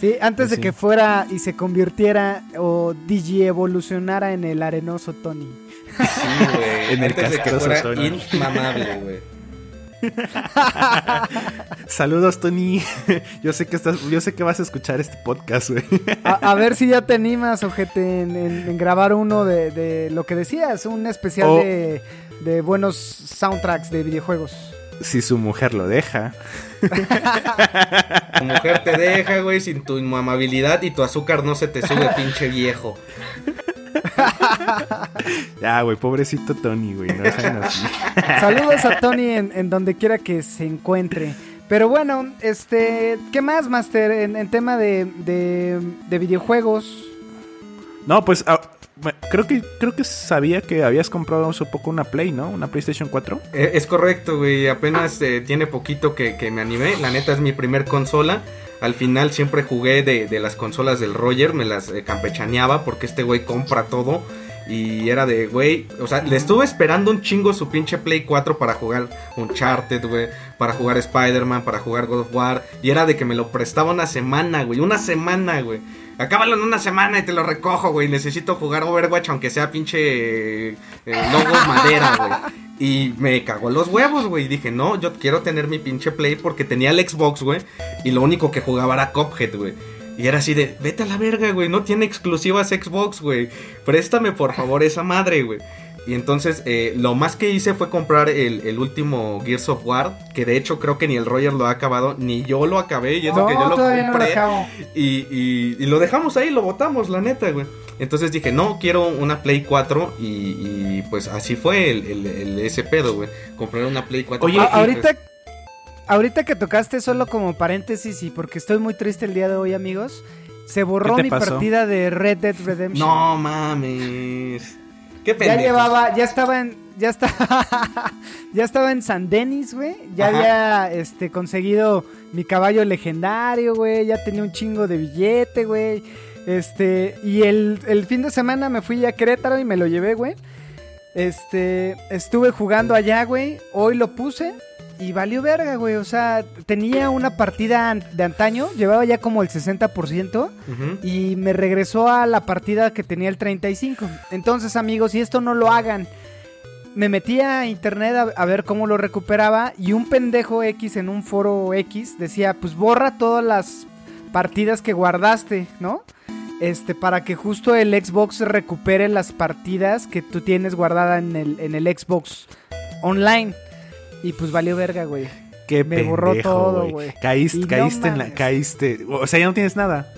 Sí, antes de Sí. que fuera y se convirtiera o digievolucionara en el arenoso Tony. Sí, güey. [LAUGHS] En el Antes de que fuera Tony. inmamable, güey. [LAUGHS] Saludos, Tony. [LAUGHS] Yo sé que estás, yo sé que vas a escuchar este podcast, güey. A, a ver si ya te animas, ojete, en, en- en grabar uno de, de lo que decías, un especial O- de, de buenos soundtracks de videojuegos. Si su mujer lo deja. [LAUGHS] Tu mujer te deja, güey, sin tu amabilidad y tu azúcar no se te sube, pinche viejo. [LAUGHS] Ya, güey, pobrecito Tony, güey. No. [LAUGHS] Saludos a Tony en, en donde quiera que se encuentre. Pero bueno, este, ¿qué más, Master? En, en tema de, de, de videojuegos. No, pues ah, creo que creo que sabía que habías comprado hace poco una Play, ¿no? Una PlayStation 4. Eh, Es correcto, güey. Apenas eh, tiene poquito que, que me animé. La neta es mi primer consola. Al final siempre jugué de, de las consolas del Roger. Me las eh, campechaneaba porque este güey compra todo. Y era de, güey, o sea, le estuve esperando un chingo su pinche Play 4 para jugar Uncharted, güey, para jugar Spider-Man, para jugar God of War. Y era de que me lo prestaba una semana, güey, una semana, güey. Acábalo en una semana y te lo recojo, güey. Necesito jugar Overwatch aunque sea pinche eh, logos madera, güey. Y me cagó los huevos, güey. Dije, no, yo quiero tener mi pinche Play porque tenía el Xbox, güey. Y lo único que jugaba era Cuphead, güey. Y era así de, vete a la verga, güey. No tiene exclusivas Xbox, güey. Préstame, por favor, esa madre, güey. Y entonces, eh, lo más que hice fue comprar el, el último Gears of War. Que de hecho creo que ni el Roger lo ha acabado, ni yo lo acabé. Y eso No, que yo lo todavía no lo compré. acabo. Y, y- y lo dejamos ahí, lo botamos, la neta, güey. Entonces dije, no, quiero una Play 4 y, y, pues así fue el, el- el- ese pedo, güey. Comprar una Play 4. Oye, pues, ahorita, ahorita que tocaste solo como paréntesis y porque estoy muy triste el día de hoy, amigos, se borró ¿Qué te mi pasó? partida de Red Dead Redemption. No mames. Qué ya llevaba, ya estaba en, ya estaba, [LAUGHS] ya estaba en San Denis, güey. Ya Ajá. había, este, conseguido mi caballo legendario, güey. Ya tenía un chingo de billete, güey. Este, y el, el fin de semana me fui a Querétaro y me lo llevé, güey. Este, estuve jugando allá, güey. Hoy lo puse y valió verga, güey. O sea, tenía una partida de antaño, llevaba ya como el 60% Ujú. y me regresó a la partida que tenía el 35. Entonces, amigos, si esto no lo hagan, me metí a internet a, a ver cómo lo recuperaba y un pendejo X en un foro X decía, pues borra todas las partidas que guardaste, ¿no? Este, para que justo el Xbox recupere las partidas que tú tienes guardada en el, en el Xbox online. Y pues valió verga, güey. Qué Me borró todo, güey. Caíste, Y no caíste en la, caíste. O sea, ya no tienes nada.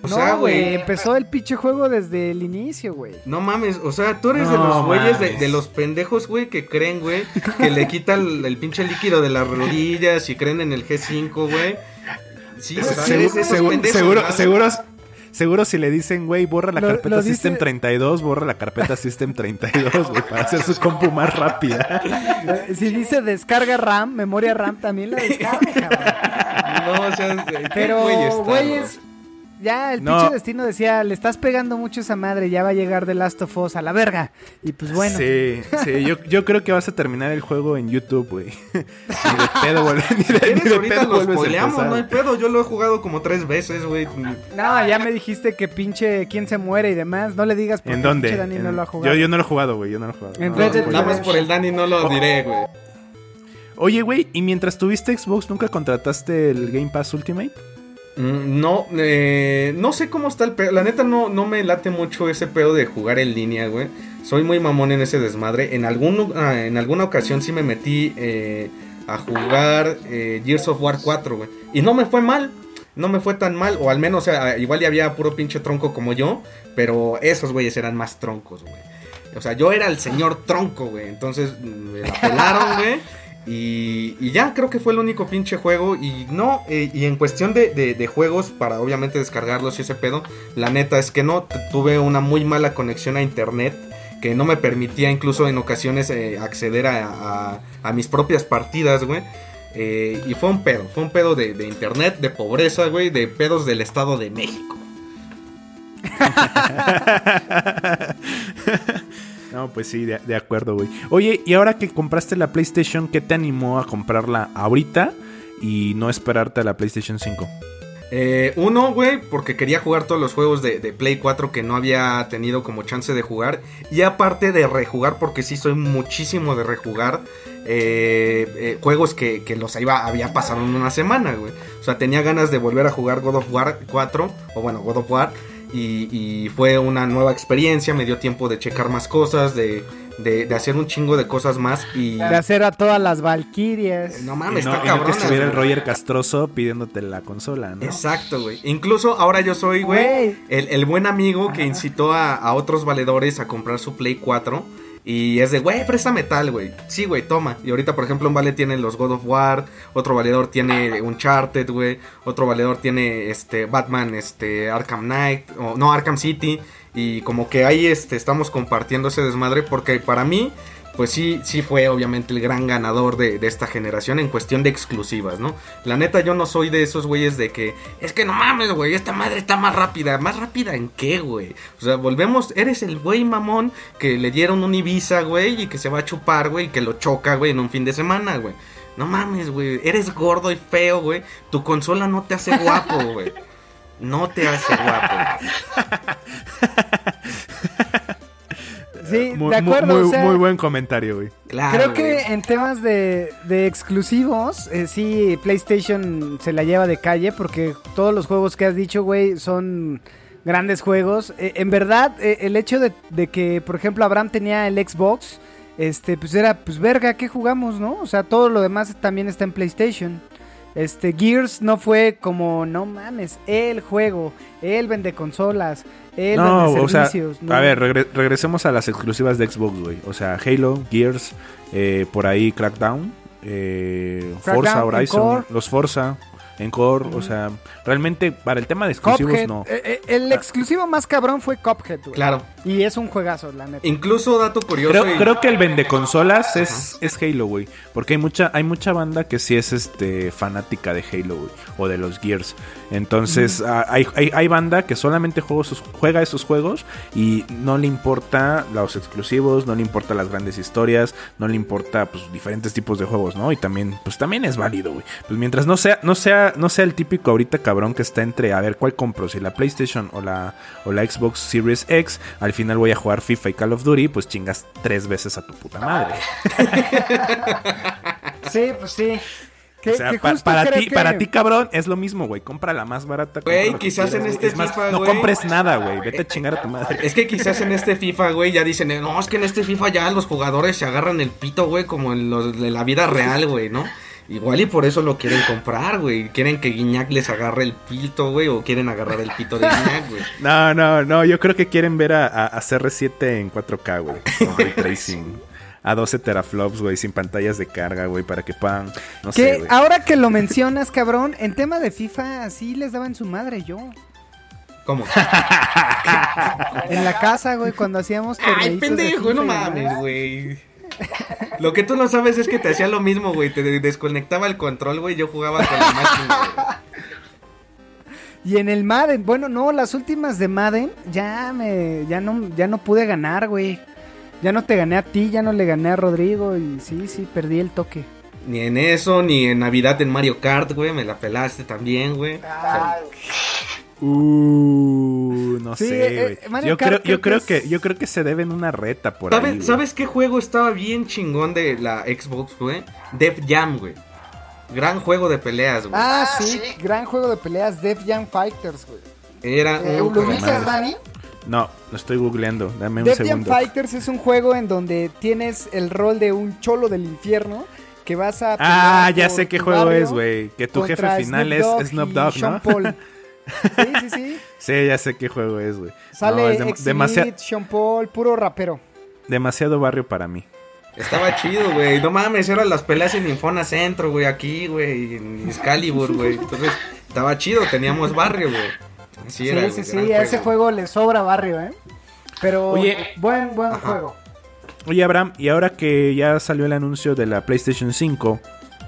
O no, sea, güey, empezó el pinche juego desde el inicio, güey. No mames, o sea, tú eres de los güeyes de, los pendejos, güey, que creen, güey, que le quita el, el pinche líquido de las rodillas y creen en el G5, güey. Sí, o sea, seguro, seguro, ¿no? seguro, seguro si le dicen, güey, borra la Lo- carpeta lo dice- System 32, borra la carpeta System 32, güey, para hacer su compu más rápida. Eh, Si dice descarga RAM, memoria RAM también la descarga, [LAUGHS] cabrón. No, o sea, ¿qué Pero, güey está, güeyes, ya el No. pinche destino decía, le estás pegando mucho a esa madre, ya va a llegar The Last of Us a la verga. Y pues bueno, Sí, sí, yo, yo creo que vas a terminar el juego en YouTube, güey. [LAUGHS] Ni de pedo, vuelve- ni de, ni ¿Quieres de ahorita pedo lo vuelves a spoileamos? No hay pedo, yo lo he jugado como tres veces, güey. no, ya me dijiste que pinche quién se muere y demás, no le digas porque ¿En dónde? pinche Dani no lo ha jugado. Yo, yo no lo he jugado, güey, yo no lo he jugado. En No, Red no, Dead güey. Nada más por el Dani no lo diré, güey. Oye, güey, ¿y mientras tuviste Xbox nunca contrataste el Game Pass Ultimate? Mm, No, eh, no sé cómo está el pedo. La neta no, no me late mucho ese pedo de jugar en línea, güey. Soy muy mamón en ese desmadre. En, ah, en alguna ocasión sí me metí eh, a jugar eh, Gears of War 4, güey. Y no me fue mal. No me fue tan mal. O al menos, igual ya había puro pinche tronco como yo. Pero esos güeyes eran más troncos, güey. O sea, yo era el señor tronco, güey. Entonces me la pelaron, güey. Y, ya creo que fue el único pinche juego. Y no, eh, y en cuestión de, de- juegos, para obviamente descargarlos y ese pedo, la neta es que no, tuve una muy mala conexión a internet. Que no me permitía incluso en ocasiones eh, acceder a, a- a mis propias partidas, güey. Eh, y fue un pedo, fue un pedo de, de internet, de pobreza, güey, de pedos del Estado de México. [LAUGHS] No, pues sí, de, acuerdo, güey. Oye, y ahora que compraste la PlayStation, ¿qué te animó a comprarla ahorita y no esperarte a la PlayStation 5? Eh, uno, güey, porque quería jugar todos los juegos de, de Play 4 que no había tenido como chance de jugar. Y aparte de rejugar, porque sí soy muchísimo de rejugar. eh, eh, juegos que, que los iba, había pasado en una semana, güey. O sea, tenía ganas de volver a jugar God of War 4, o bueno, God of War. Y, y fue una nueva experiencia, me dio tiempo de checar más cosas, de, de, de hacer un chingo de cosas más. Y De hacer a todas las valquirias. no Y mames, no, está y no que cabrón. estuviera el Roger Castroso pidiéndote la consola, ¿no? Exacto, güey. Incluso ahora yo soy, güey, Güey. el, el buen amigo que incitó a, a otros valedores a comprar su Play 4. Y es de, güey, préstame tal, güey. Sí, güey, toma. Y ahorita, por ejemplo, un vale tiene los God of War. Otro valedor tiene Uncharted, güey. Otro valedor tiene este Batman, este Arkham Knight. O no, Arkham City. Y como que ahí este, estamos compartiendo ese desmadre. Porque para mí, pues sí, sí fue obviamente el gran ganador de, de esta generación en cuestión de exclusivas, ¿no? La neta, yo no soy de esos güeyes de que, es que no mames, güey, esta madre está más rápida. ¿Más rápida en qué, güey? O sea, volvemos, eres el güey mamón que le dieron un Ibiza, güey, y que se va a chupar, güey, y que lo choca, güey, en un fin de semana, güey. No mames, güey, eres gordo y feo, güey. Tu consola no te hace guapo, güey. No te hace guapo. [LAUGHS] Sí, Muy, de acuerdo. muy, o sea, muy buen comentario, güey. Claro. Creo que güey. en temas de, de exclusivos, eh, sí, PlayStation se la lleva de calle porque todos los juegos que has dicho, güey, son grandes juegos. Eh, en verdad, eh, el hecho de, de que, por ejemplo, Abraham tenía el Xbox, este, pues era, pues verga, ¿qué jugamos, no? O sea, todo lo demás también está en PlayStation. Este, Gears no fue como, no mames, el juego, él vende consolas, él No, vende o sea, servicios. ¿no? a ver, regre- regresemos a las exclusivas de Xbox, güey. O sea, Halo, Gears, eh, por ahí Crackdown, eh, Forza Crackdown, Horizon, Encore. los Forza, Encore, o sea, realmente para el tema de exclusivos Cuphead, no. eh, eh, el exclusivo más cabrón fue Cuphead, güey. Claro. Y es un juegazo, la neta. Incluso dato curioso. Creo, y- creo que el vende consolas es, es Halo, güey. Porque hay mucha, hay mucha banda que sí es este fanática de Halo, güey. O de los Gears. Entonces, ah, hay, hay, hay banda que solamente juega esos, juega esos juegos y no le importa los exclusivos, no le importa las grandes historias, no le importa pues diferentes tipos de juegos, ¿no? Y también, pues también es válido, güey. Pues mientras no sea, no sea, no sea el típico ahorita cabrón que está entre a ver cuál compro, si la PlayStation o la, o la Xbox Series X, al final voy a jugar FIFA y Call of Duty, pues chingas tres veces a tu puta madre. [LAUGHS] Sí, pues sí. Que, O sea, pa- para ti, que- para ti, cabrón, es lo mismo, güey. Compra la más barata. Güey, quizás en este más, FIFA, no compres nada, güey. Vete a chingar a tu madre. Es que quizás en este FIFA, güey, ya dicen, no, es que en este FIFA ya los jugadores se agarran el pito, güey, como en los de la vida real, güey, ¿no? Igual y por eso lo quieren comprar, güey. Quieren que Guiñac les agarre el pito, güey, o quieren agarrar el pito de Guiñac, güey. [LAUGHS] No, no, no. Yo creo que quieren ver a, a- a CR7 en 4K, güey. Con ray [LAUGHS] tracing. A 12 teraflops, güey, sin pantallas de carga, güey, para que puedan. No sé, Que güey. ahora que lo mencionas, cabrón, en tema de FIFA, sí les daban su madre yo. ¿Cómo? [LAUGHS] En la casa, güey, cuando hacíamos Ay, pendejo, FIFA no mames, güey. [LAUGHS] Lo que tú no sabes es que te hacía lo mismo, güey. Te desconectaba el control, güey. Yo jugaba con la máquina, güey. Y en el Madden, bueno, no, las últimas de Madden ya me ya no ya no pude ganar, güey. Ya no te gané a ti, ya no le gané a Rodrigo y sí, sí, perdí el toque. Ni en eso, ni en Navidad en Mario Kart, güey. Me la pelaste también, güey. O sea, Uh, no Sí, sé, eh, güey. Mario yo creo, creo yo creo que que, es- yo creo que se deben una reta por ahí. ¿Sabes, güey. ¿Sabes qué juego estaba bien chingón de la Xbox, güey? Def Jam, güey. Gran juego de peleas, güey. Ah, sí, gran juego de peleas Def Jam Fighters, güey. Era Eh, un ¿Lo juego- viste, Dani? No, lo estoy googleando. Dame un Def Jam. Fighters es un juego en donde tienes el rol de un cholo del infierno que vas a Ah, ya sé qué juego es, güey. Que tu jefe final Snoop es Snoop Dogg, Sean ¿no? Paul. [LAUGHS] Sí, sí, sí. [LAUGHS] Sí, ya sé qué juego es, güey. Sale No, es demasiado, Sean Paul, puro rapero. demasiado barrio para mí. Estaba chido, güey. No mames, eran las peleas en Infona Centro, güey. Aquí, güey. En Excalibur, güey. Entonces, estaba chido. Teníamos barrio, güey. Así Sí, era, sí, sí, a ese juego le sobra barrio, ¿eh? Pero Oye. buen, buen juego. Oye, Abraham, y ahora que ya salió el anuncio de la PlayStation 5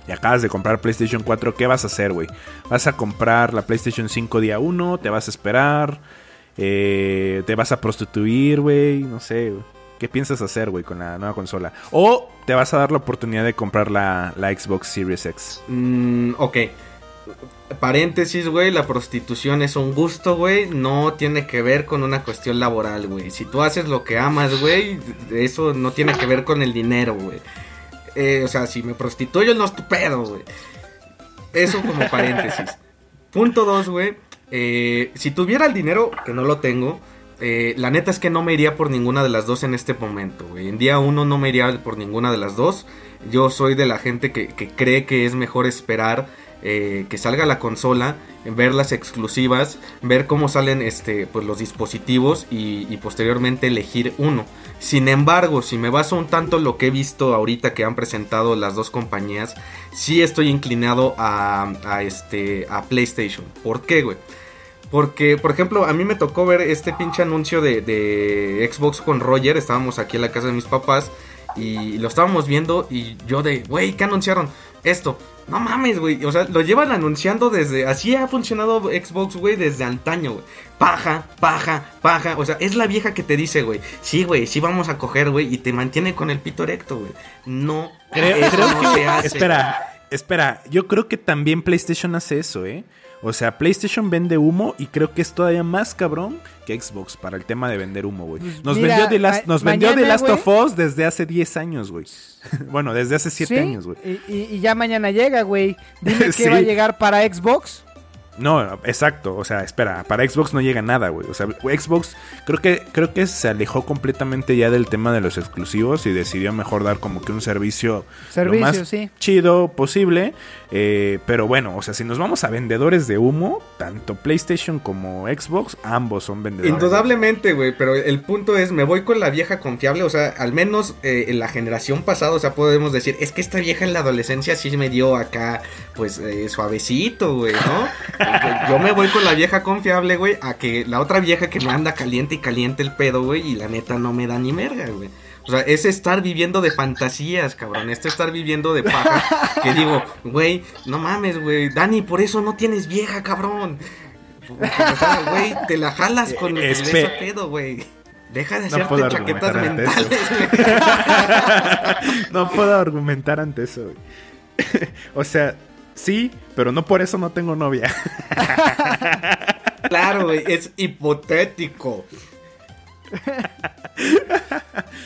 y acabas de comprar PlayStation 4, ¿qué vas a hacer, güey? ¿Vas a comprar la PlayStation 5 día 1? ¿Te vas a esperar? Eh, ¿Te vas a prostituir, güey? No sé. ¿Qué piensas hacer, güey, con la nueva consola? ¿O te vas a dar la oportunidad de comprar la, la Xbox Series X? Mm, ok. paréntesis, güey, la prostitución es un gusto, güey, no tiene que ver con una cuestión laboral, güey. Si tú haces lo que amas, güey, eso no tiene que ver con el dinero, güey. Eh, o sea, si me prostituyo no es tu pedo, güey. Eso como paréntesis. [LAUGHS] Punto dos, güey. eh, si tuviera el dinero, que no lo tengo, eh, la neta es que no me iría por ninguna de las dos en este momento, güey. En día uno no me iría por ninguna de las dos. Yo soy de la gente que, que cree que es mejor esperar eh, que salga la consola, ver las exclusivas, ver cómo salen este, pues, los dispositivos y, posteriormente elegir uno. Sin embargo, si me baso un tanto lo que he visto ahorita que han presentado las dos compañías, sí estoy inclinado a, a este, a PlayStation. ¿Por qué, güey? Porque, por ejemplo, a mí me tocó ver este pinche anuncio de, de Xbox con Roger. Estábamos aquí en la casa de mis papás y lo estábamos viendo y yo de, güey, ¿qué anunciaron? Esto. No mames, güey. O sea, lo llevan anunciando desde... Así ha funcionado Xbox, güey, desde antaño, güey. Paja, paja, paja. O sea, es la vieja que te dice, güey. Sí, güey, sí vamos a coger, güey. Y te mantiene con el pito erecto, güey. No. Creo, eso creo no que. se hace. Espera, espera. Yo creo que también PlayStation hace eso, ¿eh? O sea, PlayStation vende humo y creo que es todavía más cabrón que Xbox para el tema de vender humo, güey. Nos mira, vendió The Last, ma- nos vendió The Last of Us desde hace 10 años, güey. [LAUGHS] bueno, desde hace 7 Sí, años, güey. Y, y- ya mañana llega, güey. Dime [LAUGHS] que Sí. va a llegar para Xbox. No, exacto. O sea, espera, para Xbox no llega nada, güey. O sea, Xbox creo que creo que se alejó completamente ya del tema de los exclusivos y decidió mejor dar como que un servicio, Servicio, lo más sí. chido posible. Eh, pero bueno, o sea, si nos vamos a vendedores de humo, tanto PlayStation como Xbox, ambos son vendedores. Indudablemente, güey, pero el punto es, me voy con la vieja confiable, o sea, al menos eh, en la generación pasada, o sea, podemos decir, es que esta vieja en la adolescencia sí me dio acá, pues, eh, suavecito, güey, ¿no? Yo me voy con la vieja confiable, güey, a que la otra vieja que me anda caliente y caliente el pedo, güey, y la neta no me da ni merga, güey. O sea, es estar viviendo de fantasías, cabrón. Es estar viviendo de paja. Que [LAUGHS] digo, güey, no mames, güey. Dani, por eso no tienes vieja, cabrón. O sea, güey, te la jalas con Eh, ese pedo, güey. Deja de No hacerte puedo chaquetas mentales, güey. [LAUGHS] no puedo argumentar ante eso, güey. [LAUGHS] o sea, sí, pero no por eso no tengo novia. Claro, güey, es hipotético. [LAUGHS]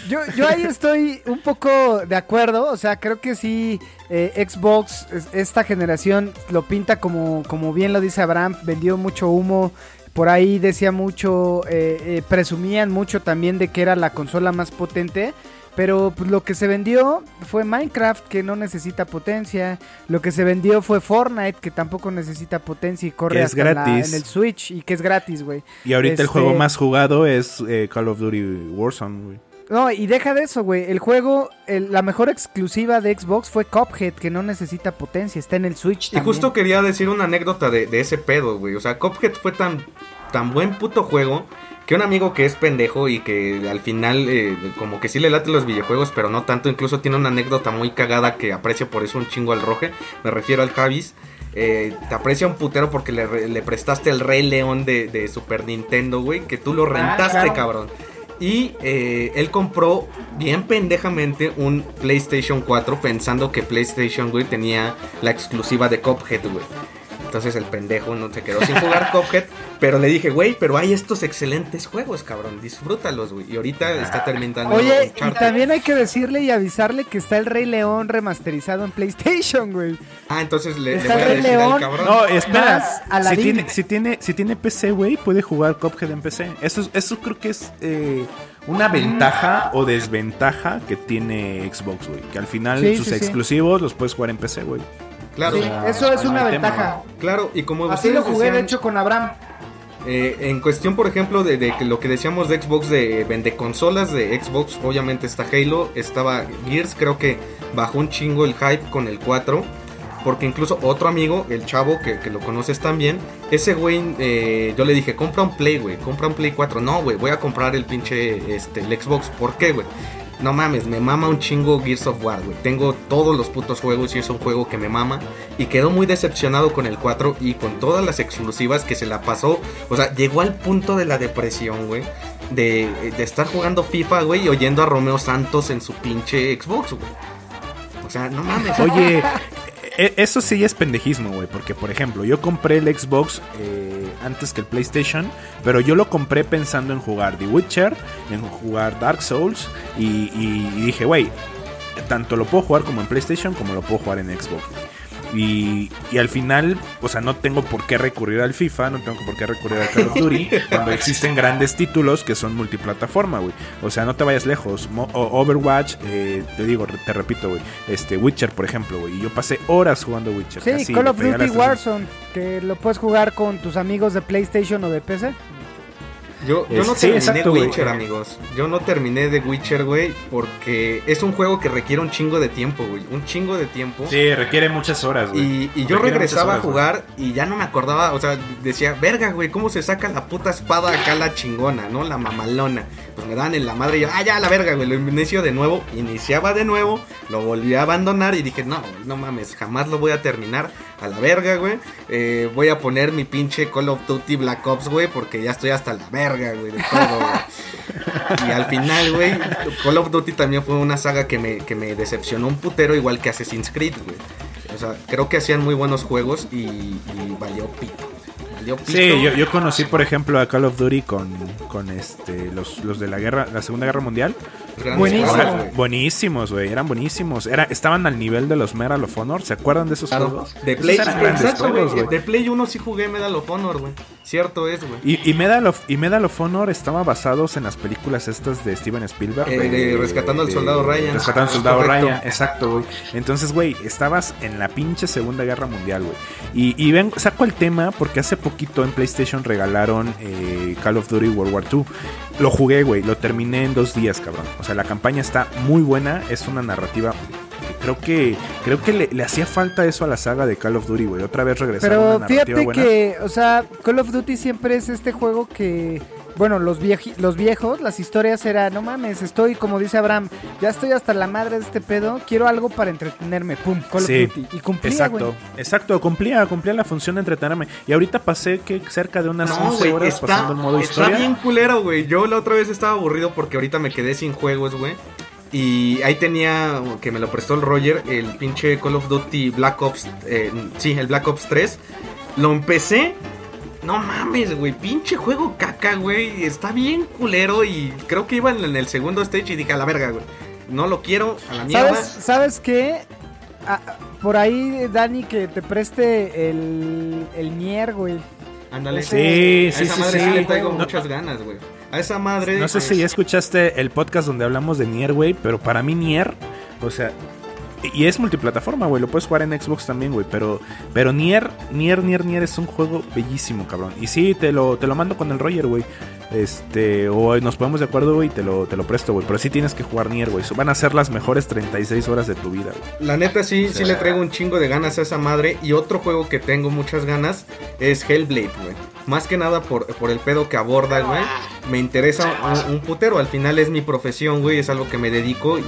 Yo, yo ahí estoy un poco de acuerdo, o sea, creo que sí, eh, Xbox, es- esta generación lo pinta como, como bien lo dice Abraham, vendió mucho humo, por ahí decía mucho, eh, eh, presumían mucho también de que era la consola más potente, pero pues, lo que se vendió fue Minecraft, que no necesita potencia, lo que se vendió fue Fortnite, que tampoco necesita potencia y corre Que es hasta la- gratis. en el Switch y que es gratis, güey. Y ahorita el Este- juego más jugado es eh, Call of Duty Warzone, güey. No, y deja de eso, güey. El juego, el- la mejor exclusiva de Xbox fue Cuphead, que no necesita potencia, está en el Switch. Y también. justo quería decir una anécdota de, de ese pedo, güey. O sea, Cuphead fue tan, tan buen puto juego que un amigo que es pendejo y que al final eh, como que sí le late los videojuegos, pero no tanto. Incluso tiene una anécdota muy cagada que aprecia por eso un chingo al Roge. Me refiero al Javis. Eh, te aprecia un putero porque le, re- le prestaste el Rey León de, de Super Nintendo, güey. Que tú lo rentaste, claro. cabrón. Y eh, él compró bien pendejamente un PlayStation 4 pensando que PlayStation, güey, tenía la exclusiva de Cuphead, güey. Entonces el pendejo no se quedó sin jugar [LAUGHS] Cuphead. Pero le dije, güey, pero hay estos excelentes juegos, cabrón. Disfrútalos, güey. Y ahorita está terminando. Oye, y también hay que decirle y avisarle que está el Rey León remasterizado en PlayStation, güey. Ah, entonces le, le Está voy a el Rey decir al León. cabrón. No, espera. Más Si tiene, si, tiene, si tiene PC, güey, puede jugar Cuphead en PC. Eso, es- eso creo que es eh, una ventaja o desventaja que tiene Xbox, güey. Que al final Sí, sus sí, sí. exclusivos los puedes jugar en PC, güey. Claro, Sí, eso es no una ventaja. claro. Y como Así lo jugué, de hecho, con Abraham. Eh, en cuestión, por ejemplo, de, de que lo que decíamos de Xbox, de vende consolas de Xbox, obviamente está Halo, estaba Gears, creo que bajó un chingo el hype con el 4. Porque incluso otro amigo, el chavo, que, que lo conoces también, ese güey, eh, yo le dije, compra un Play, güey, compra un Play 4. No, güey, voy a comprar el pinche, este, el Xbox. ¿Por qué, güey? No mames, me mama un chingo Gears of War, güey. Tengo todos los putos juegos y es un juego que me mama. Y quedó muy decepcionado con el 4 y con todas las exclusivas que se la pasó. O sea, llegó al punto de la depresión, güey. De, de estar jugando FIFA, güey, y oyendo a Romeo Santos en su pinche Xbox, güey. O sea, no mames. Oye, e- eso sí es pendejismo, güey. Porque, por ejemplo, yo compré el Xbox eh, antes que el PlayStation. Pero yo lo compré pensando en jugar The Witcher, en jugar Dark Souls. Y, dije, güey, tanto lo puedo jugar como en PlayStation como lo puedo jugar en Xbox. Y, y al final, o sea, no tengo por qué recurrir al FIFA, no tengo por qué recurrir al Call of Duty, [LAUGHS] cuando existen grandes títulos que son multiplataforma, güey. O sea, no te vayas lejos. Mo- o- Overwatch, eh, te digo, te repito, güey. Este, Witcher, por ejemplo, güey. Y yo pasé horas jugando Witcher. Sí, casi Call of Duty Warzone, que lo puedes jugar con tus amigos de PlayStation o de PC. Yo, yo no Sí, terminé exacto, güey. Witcher, amigos. Yo no terminé de Witcher, güey, porque es un juego que requiere un chingo de tiempo, güey. Un chingo de tiempo. Sí, requiere muchas horas, güey. Y, y yo regresaba a jugar y ya no me acordaba, o sea, decía, verga, güey, ¿cómo se saca la puta espada acá la chingona, no? La mamalona. Pues me daban en la madre y yo, ah, ya, la verga, güey, lo inicio de nuevo, iniciaba de nuevo, lo volví a abandonar y dije, no, güey, no mames, jamás lo voy a terminar a la verga, güey. Eh, voy a poner mi pinche Call of Duty Black Ops, güey, porque ya estoy hasta la verga, güey, de todo, güey. Y al final, güey, Call of Duty también fue una saga que me, que me decepcionó un putero, igual que Assassin's Creed, güey. O sea, creo que hacían muy buenos juegos y, y valió pito. güey. Valió pito. Sí, yo, yo conocí, por ejemplo, a Call of Duty con, con este, los, los de la guerra, la Segunda Guerra Mundial. Buenísimo. juegos, buenísimos, güey, eran buenísimos. Era, estaban al nivel de los Medal of Honor. ¿Se acuerdan de esos Claro, juegos? de Play, exacto, güey. De Play 1 sí jugué Medal of Honor, güey. Cierto es, güey. Y, y Medal of, y Medal of Honor estaba basados en las películas estas de Steven Spielberg. Eh, de Rescatando al Soldado Ryan. Rescatando al Ah, Soldado correcto. Ryan, exacto, güey. Entonces, güey, estabas en la pinche Segunda Guerra Mundial, güey. Y, y ven, saco el tema porque hace poquito en PlayStation regalaron eh, Call of Duty World War II. Lo jugué, güey, lo terminé en dos días, cabrón. O sea, la campaña está muy buena, es una narrativa... Creo que creo que le, le hacía falta eso a la saga de Call of Duty, güey. Otra vez regresar a una narrativa fíjate buena. que, o sea, Call of Duty siempre es este juego que, bueno, los, vieji- los viejos, las historias era, no mames, estoy, como dice Abraham, ya estoy hasta la madre de este pedo, quiero algo para entretenerme, pum, Call Sí, of Duty. Y cumplía, Exacto, güey. exacto, cumplía, cumplía la función de entretenerme. Y ahorita pasé que cerca de unas No, 11 güey, horas está, pasando el modo está historia. bien culero, güey. Yo la otra vez estaba aburrido porque ahorita me quedé sin juegos, güey. Y ahí tenía, que me lo prestó el Roger, el pinche Call of Duty Black Ops, eh, sí, el Black Ops 3. Lo empecé. No mames, güey, pinche juego caca, güey. Está bien culero y creo que iba en el segundo stage y dije, a la verga, güey. No lo quiero, a la mierda. ¿Sabes, ¿Sabes qué? Ah, por ahí, Dani, que te preste el, el Nier, güey. Ándale. Sí, a sí, esa sí, madre sí, sí. le traigo No, muchas ganas, güey. A esa madre. No sé si ya escuchaste el podcast donde hablamos de Nier, güey, pero para mí Nier, o sea, y es multiplataforma, güey, lo puedes jugar en Xbox también, güey, pero pero Nier, Nier, Nier, Nier es un juego bellísimo, cabrón. Y sí, te lo te lo mando con el Roger, güey. Este, o nos ponemos de acuerdo, güey, y te lo te lo presto, güey, pero sí tienes que jugar Nier, güey. Van a ser las mejores 36 horas de tu vida, güey. La neta sí, O sea- sí le traigo un chingo de ganas a esa madre. Y otro juego que tengo muchas ganas es Hellblade, güey. Más que nada por, por el pedo que aborda, güey. Me interesa un, un putero. Al final es mi profesión, güey. Es algo que me dedico. Y,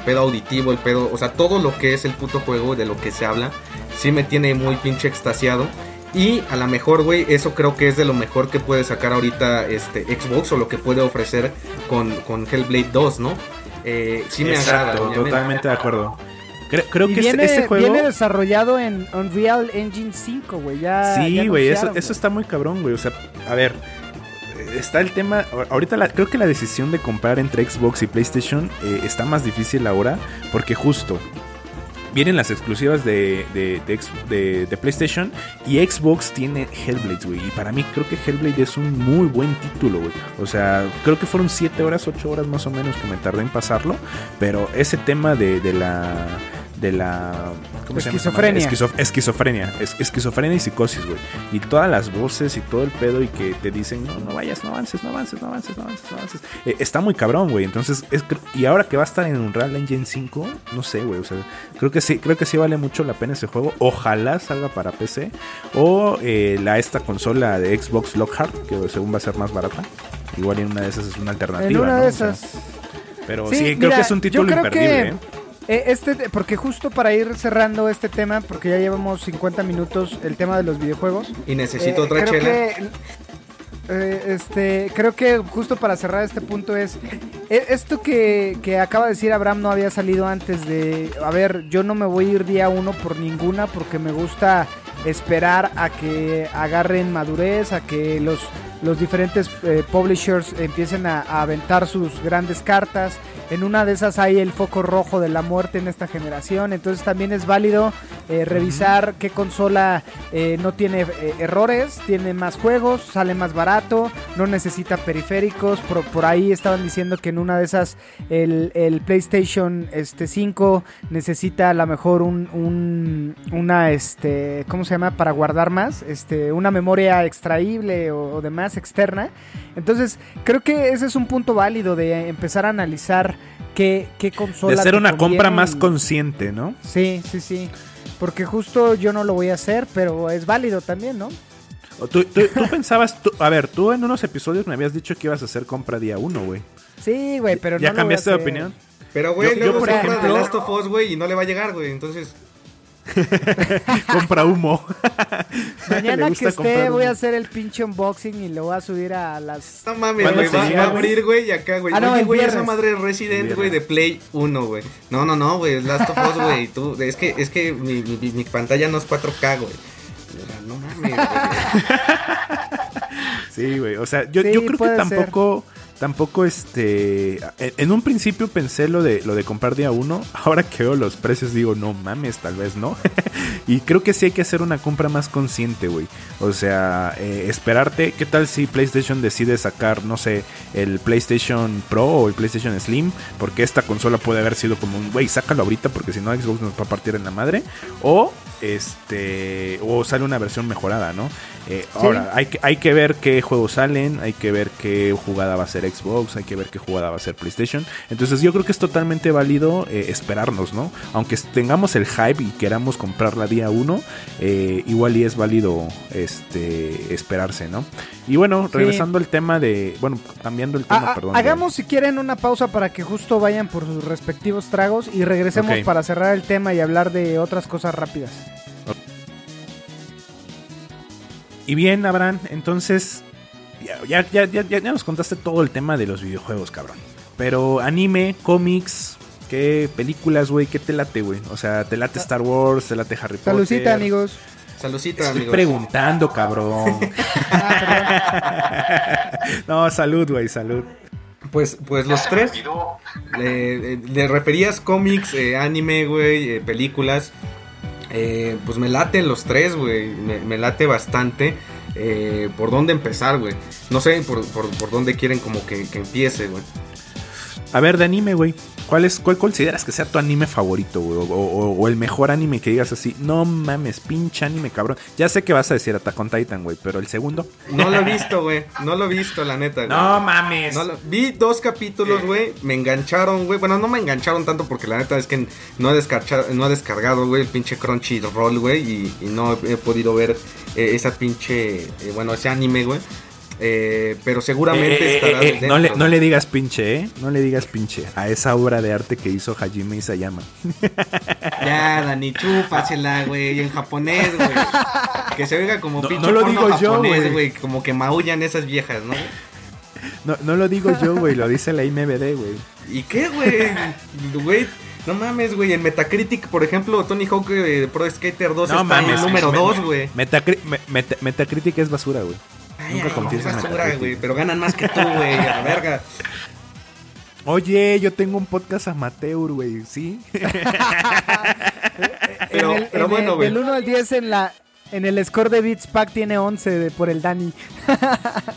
pedo auditivo, el pedo... O sea, todo lo que es el puto juego, de lo que se habla, sí me tiene muy pinche extasiado. Y a lo mejor, güey, eso creo que es de lo mejor que puede sacar ahorita este Xbox o lo que puede ofrecer con, con Hellblade 2, ¿no? Eh, sí me agrada. Exacto, obviamente. totalmente de acuerdo. Creo, creo Y que este- viene, este juego viene desarrollado en Unreal Engine 5, güey. Ya, Sí, güey, eso, eso está muy cabrón, güey. O sea, a ver, está el tema. Ahorita la- creo que la decisión de comprar entre Xbox y PlayStation eh, está más difícil ahora, porque justo vienen las exclusivas de, de, de PlayStation y Xbox tiene Hellblade, güey. Y para mí creo que Hellblade es un muy buen título, güey. O sea, creo que fueron 7 horas, 8 horas más o menos que me tardé en pasarlo, pero ese tema de, de la... De la. ¿Cómo se llama? Esquizofrenia. Esquizo- esquizofrenia. Es, esquizofrenia y psicosis, güey. Y todas las voces y todo el pedo y que te dicen, no, no vayas, no avances, no avances, no avances, no avances, no avances. Eh, está muy cabrón, güey. Entonces, es, y ahora que va a estar en Unreal Engine 5, no sé, güey. O sea, creo que sí, creo que sí vale mucho la pena ese juego. Ojalá salga para PC. O eh, la esta consola de Xbox Lockhart, que según va a ser más barata. Igual en una de esas es una alternativa. En una ¿no? de O sea, esas. pero Sí, sí, creo que es un título imperdible, que, ¿eh? Eh, este, porque justo para ir cerrando este tema, porque ya llevamos 50 minutos el tema de los videojuegos. Y necesito eh, otra creo chela. que- eh, este, creo que justo para cerrar este punto es, e- esto que, que acaba de decir Abraham no había salido antes de, a ver, yo no me voy a ir día uno por ninguna porque me gusta esperar a que agarren madurez, a que los, los diferentes eh, publishers empiecen a, a aventar sus grandes cartas. En una de esas hay el foco rojo de la muerte en esta generación, entonces también es válido eh, revisar qué consola eh, no tiene eh, errores, tiene más juegos, sale más barato, no necesita periféricos. Por, por ahí estaban diciendo que en una de esas el, el PlayStation este, 5 necesita a lo mejor un, un- una, este, ¿cómo se llama? Para guardar más, este, una memoria extraíble o, o demás externa. Entonces creo que ese es un punto válido de empezar a analizar qué, qué consola. De hacer una compra más y- consciente, ¿no? Sí, sí, sí. Porque justo yo no lo voy a hacer, pero es válido también, ¿no? Tú, tú- tú pensabas, tú- a ver, tú en unos episodios me habías dicho que ibas a hacer compra día uno, güey. Sí, güey, pero ¿Ya no lo voy a cambiaste de opinión? Pero, güey, Yo- yo, luego por se compra ejemplo- The Last of Us, güey, y no le va a llegar, güey. Entonces, [LAUGHS] compra humo. Mañana que esté voy a hacer el pinche unboxing y lo voy a subir a las... no mames, ¿Cuándo güey, va, a abrir, güey, y acá, güey. Ah, no, Oye, güey, esa madre es Resident, güey, de. Play 1, güey. No, no, no, güey, es Last of Us, güey. Tú, es que, es que mi, mi, mi pantalla no es 4K, güey. No mames, güey. [LAUGHS] Sí, güey. O sea, yo, Sí, yo creo que tampoco, tampoco, este, en, un principio pensé lo de lo de comprar día uno. [LAUGHS] Ahora que veo los precios digo, no mames, tal vez no. [LAUGHS] y creo que sí hay que hacer una compra más consciente, güey. O sea, eh, esperarte. ¿Qué tal si PlayStation decide sacar, no sé, el PlayStation Pro o el PlayStation Slim? Porque esta consola puede haber sido como un, güey, sácalo ahorita porque si no Xbox nos va a partir en la madre. O este o sale una versión mejorada, ¿no? Eh, Ahora, hay que, hay que ver qué juegos salen, hay que ver qué jugada va a ser Xbox, hay que ver qué jugada va a ser PlayStation. Entonces yo creo que es totalmente válido eh, esperarnos, ¿no? Aunque tengamos el hype y queramos comprarla día uno, eh, igual y es válido este esperarse, ¿no? Y bueno, Sí. regresando al tema de, bueno, cambiando el Ah, tema, ah, perdón. de- hagamos si quieren una pausa para que justo vayan por sus respectivos tragos y regresemos para cerrar el tema y hablar de otras cosas rápidas. Y bien, Abraham, entonces ya, ya, ya, ya, nos contaste todo el tema de los videojuegos, cabrón. Pero anime, cómics, ¿qué películas, güey? ¿Qué te late, güey? O sea, ¿te late Star Wars? ¿Te late Harry Potter? Salucita, amigos. Saludcita, Estoy amigos. preguntando, cabrón. [LAUGHS] no, salud, güey, salud. Pues, pues los tres. Eh, ¿Le referías cómics, eh, anime, güey, eh, películas? Eh, pues me late los tres, güey. Me, me late bastante. Eh, ¿Por dónde empezar, güey? No sé por, por, por dónde quieren como que, que empiece, güey. A ver, de anime, güey. ¿Cuál, es, ¿Cuál consideras que sea tu anime favorito, güey? O, o- o el mejor anime que digas así. No mames, pinche anime, cabrón. Ya sé que vas a decir Attack on Titan, güey, pero el segundo. No lo he visto, güey. No lo he visto, la neta, güey. No mames. No lo- vi dos capítulos, güey. Me engancharon, güey. Bueno, no me engancharon tanto porque la neta es que no he, no he descargado, güey, el pinche Crunchyroll, güey. Y, y no he, he podido ver eh, esa pinche. eh, bueno, ese anime, güey. Eh, pero seguramente Eh, eh, estará eh, eh, no, le, no le digas pinche, ¿eh? No le digas pinche a esa obra de arte que hizo Hajime Isayama. [LAUGHS] Ya, Dani, chúpasela, güey, en japonés, güey. Que se oiga como No- pinche no lo digo yo, japonés, güey. güey. Como que maullan esas viejas, ¿no? No, no lo digo yo, güey, lo dice la IMBD, güey. ¿Y qué, güey? Güey, no mames, güey. En Metacritic, por ejemplo, Tony Hawk eh, Pro Skater 2 No está en el mames, número me- 2, güey. Metacri- me- meta- Metacritic es basura, güey. Ay, Nunca ay, confíes en basura, güey. Pero ganan más que tú, güey. A la verga. Oye, yo tengo un podcast amateur, güey, ¿sí? [LAUGHS] Pero- en el, pero en bueno, el- güey. Del 1 al 10 en la en el score de Beats Pack tiene 11 de- por el Dani.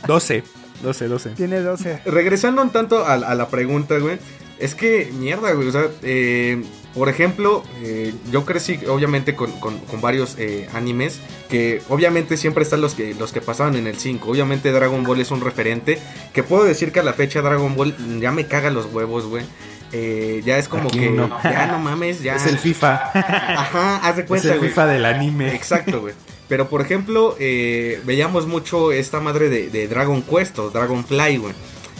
12, 12, 12. Tiene 12. Regresando un tanto a, a la pregunta, güey. Es que, mierda, güey. O sea, eh, por ejemplo, eh, yo crecí obviamente con, con- con varios eh, animes. Que obviamente siempre están los que, los que pasaban en el 5. Obviamente Dragon Ball es un referente. Que puedo decir que a la fecha Dragon Ball ya me caga los huevos, güey. Eh, ya es como Aquí que. no. Ya no mames, ya. Es el FIFA. Ajá, haz de Es cuenta, el güey. FIFA del anime. Exacto, güey. Pero por ejemplo, eh, veíamos mucho esta madre de, de Dragon Quest o Dragonfly, güey.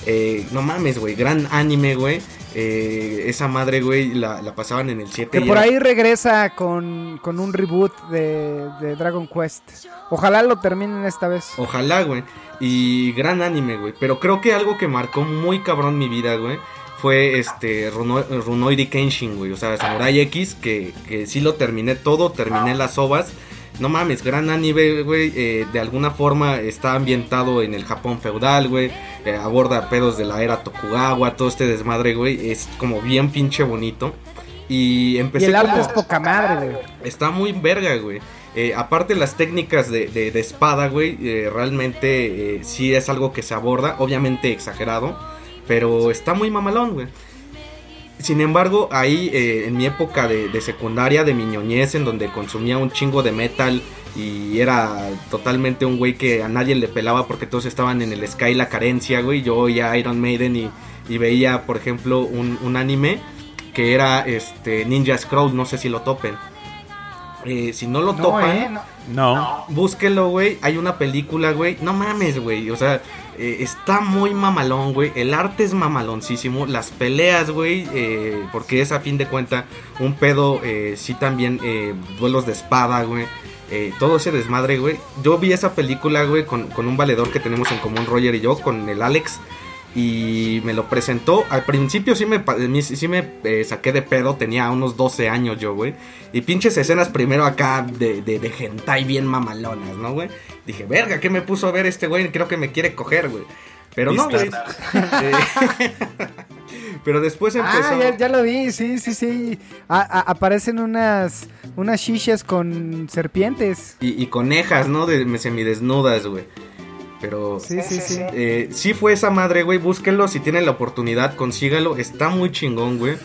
Eh, no mames, güey, gran anime, güey. Eh, esa madre, güey, la, la pasaban en el 7. Que y por era- ahí regresa con, con un reboot de, de Dragon Quest. Ojalá lo terminen esta vez. Ojalá, güey. Y gran anime, güey. Pero creo que algo que marcó muy cabrón mi vida, güey. Fue este Runo- Runoiri Kenshin, güey. O sea, Samurai X, que, que sí lo terminé todo, terminé las ovas. No mames, gran anime, güey. eh, de alguna forma está ambientado en el Japón feudal, güey. eh, aborda pedos de la era Tokugawa, todo este desmadre, güey. Es como bien pinche bonito. Y Y empecé el arte como- es poca madre, güey. Está muy verga, güey. Eh, aparte las técnicas de, de- de espada, güey, eh, realmente eh, sí es algo que se aborda, obviamente exagerado, pero está muy mamalón, güey. Sin embargo, ahí eh, en mi época de, de secundaria, de mi ñoñez, en donde consumía un chingo de metal y era totalmente un güey que a nadie le pelaba porque todos estaban en el Sky la carencia, güey. Yo oía Iron Maiden y, y veía, por ejemplo, un, un anime que era este Ninja Scroll, no sé si lo topen. Eh, si no lo No, topan, eh, no. No. búsquelo, güey. Hay una película, güey. No mames, güey. O sea, eh, está muy mamalón, güey. El arte es mamaloncísimo. Las peleas, güey. eh, porque es a fin de cuenta un pedo, eh, sí también, eh, duelos de espada, güey. todo ese desmadre, güey. Yo vi esa película, güey, con, con un valedor que tenemos en común, Roger y yo, con el Alex. Y me lo presentó. Al principio sí me, sí me eh, saqué de pedo. Tenía unos 12 años yo, güey. Y pinches escenas primero acá de, de, de hentai bien mamalonas, ¿no, güey? Dije, verga, ¿qué me puso a ver este güey? Creo que me quiere coger, güey. Pero no, güey. [LAUGHS] Pero después empezó... Ah, ya, ya lo vi, sí, sí, sí. A- a- aparecen unas, unas shishas con serpientes. Y, y conejas, ¿no? De semidesnudas, güey. Pero... Sí, sí, sí. Eh, sí fue esa madre, güey. Búsquenlo si tienen la oportunidad, consígalo. Está muy chingón, güey.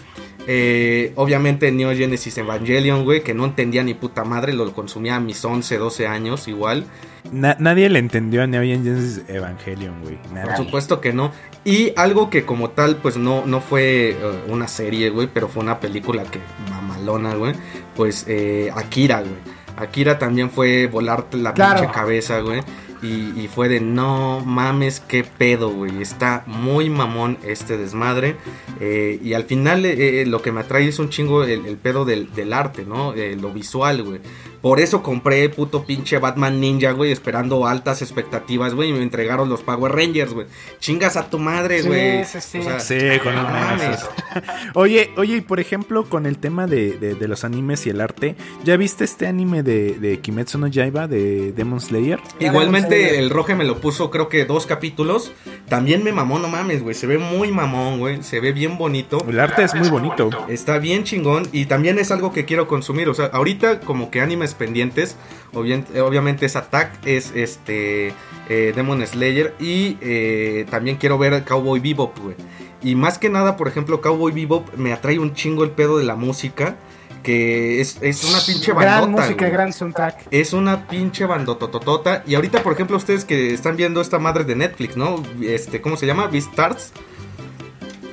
Eh, obviamente Neo Genesis Evangelion, güey, que no entendía ni puta madre, lo consumía a mis 11, 12 años igual. Na- nadie le entendió a Neon Genesis Evangelion, güey. Por supuesto que no. Y algo que como tal, pues no, no fue eh, una serie, güey, pero fue una película que mamalona, güey. Pues eh, Akira, güey. Akira también fue volarte la Claro. pinche cabeza, güey. Y, fue de no mames, qué pedo, güey. Está muy mamón este desmadre. Eh, y al final eh, eh, lo que me atrae es un chingo el, pedo del, arte, ¿no? Lo visual, güey. Por eso compré puto pinche Batman Ninja, güey, esperando altas expectativas, güey. Y me entregaron los Power Rangers, güey. Chingas a tu madre, Sí, güey. sí, sí. O sea, Sí, con los manazos. [LAUGHS] Oye, oye, y por ejemplo, con el tema de, de- de los animes y el arte, ¿ya viste este anime de, de Kimetsu no Yaiba de Demon Slayer? Igualmente el Roge me lo puso creo que dos capítulos. También me mamó, no mames, güey. Se ve muy mamón, güey. Se ve bien bonito. El arte es muy bonito. Está bien chingón y también es algo que quiero consumir. O sea, ahorita como que animes pendientes, obvien- eh, obviamente es Attack, es este eh, Demon Slayer y eh, también quiero ver Cowboy Bebop, güey. Y más que nada, por ejemplo, Cowboy Bebop me atrae un chingo el pedo de la música, que es, es una pinche bandota. Gran música, güey. gran soundtrack. Es una pinche bandotototota. Y ahorita, por ejemplo, ustedes que están viendo esta madre de Netflix, ¿no? Este, ¿cómo se llama? Beastars.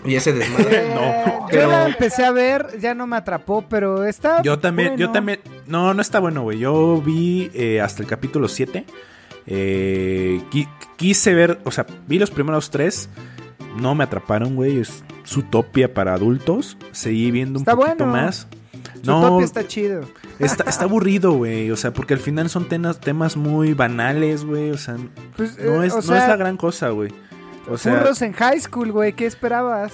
Y ese desmadre. No, Eh, pero- Yo la empecé a ver, ya no me atrapó, pero está. Yo también, yo también. No, no está bueno, güey. Yo vi eh, hasta el capítulo 7. Eh, qui- quise ver, o sea, vi los primeros tres. No me atraparon, güey. Es Zootopia para adultos. Seguí viendo un Está poquito bueno. más. Zootopia No, está chido. está, está [LAUGHS] aburrido, güey. O sea, porque al final son temas, temas muy banales, güey. O sea, Pues, no, eh, es, o no sea, es la gran cosa, güey. O sea, Furros en high school, güey, ¿qué esperabas?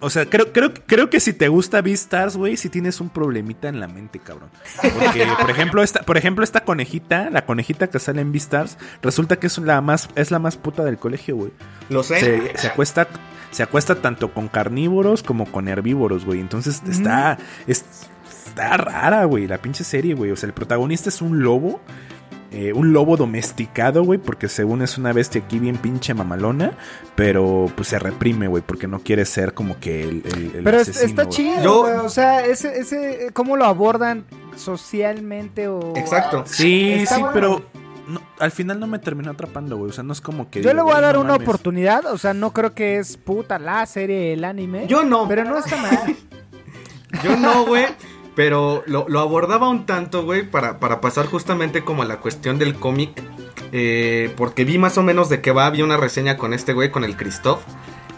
o sea, creo, creo, creo que si te gusta Beastars, güey, si tienes un problemita en la mente, cabrón. Porque, [LAUGHS] por ejemplo, esta, por ejemplo, esta conejita, la conejita que sale en Beastars, resulta que es la más, es la más puta del colegio, güey. Lo sé. Se, se acuesta, se acuesta tanto con carnívoros como con herbívoros, güey. Entonces está, es- está rara, güey, la pinche serie, güey. O sea, el protagonista es un lobo. Eh, un lobo domesticado, güey, porque según es una bestia aquí bien pinche mamalona, pero pues se reprime, güey, porque no quiere ser como que el, el- el Pero asesino, está chido, Yo- güey, o sea, ese, ese, ¿cómo lo abordan socialmente o...? Exacto. Sí, Está sí, bueno. pero no, al final no me terminó atrapando, güey. O sea, no es como que. Yo digo, le voy a dar no una mames. oportunidad, o sea, no creo que es puta la serie, el anime. Yo no. Pero no está mal. [LAUGHS] Yo no, güey. Pero lo, abordaba un tanto, güey, para, para pasar justamente como a la cuestión del cómic. eh, porque vi más o menos de qué va. Vi una reseña con este güey, con el Christoph.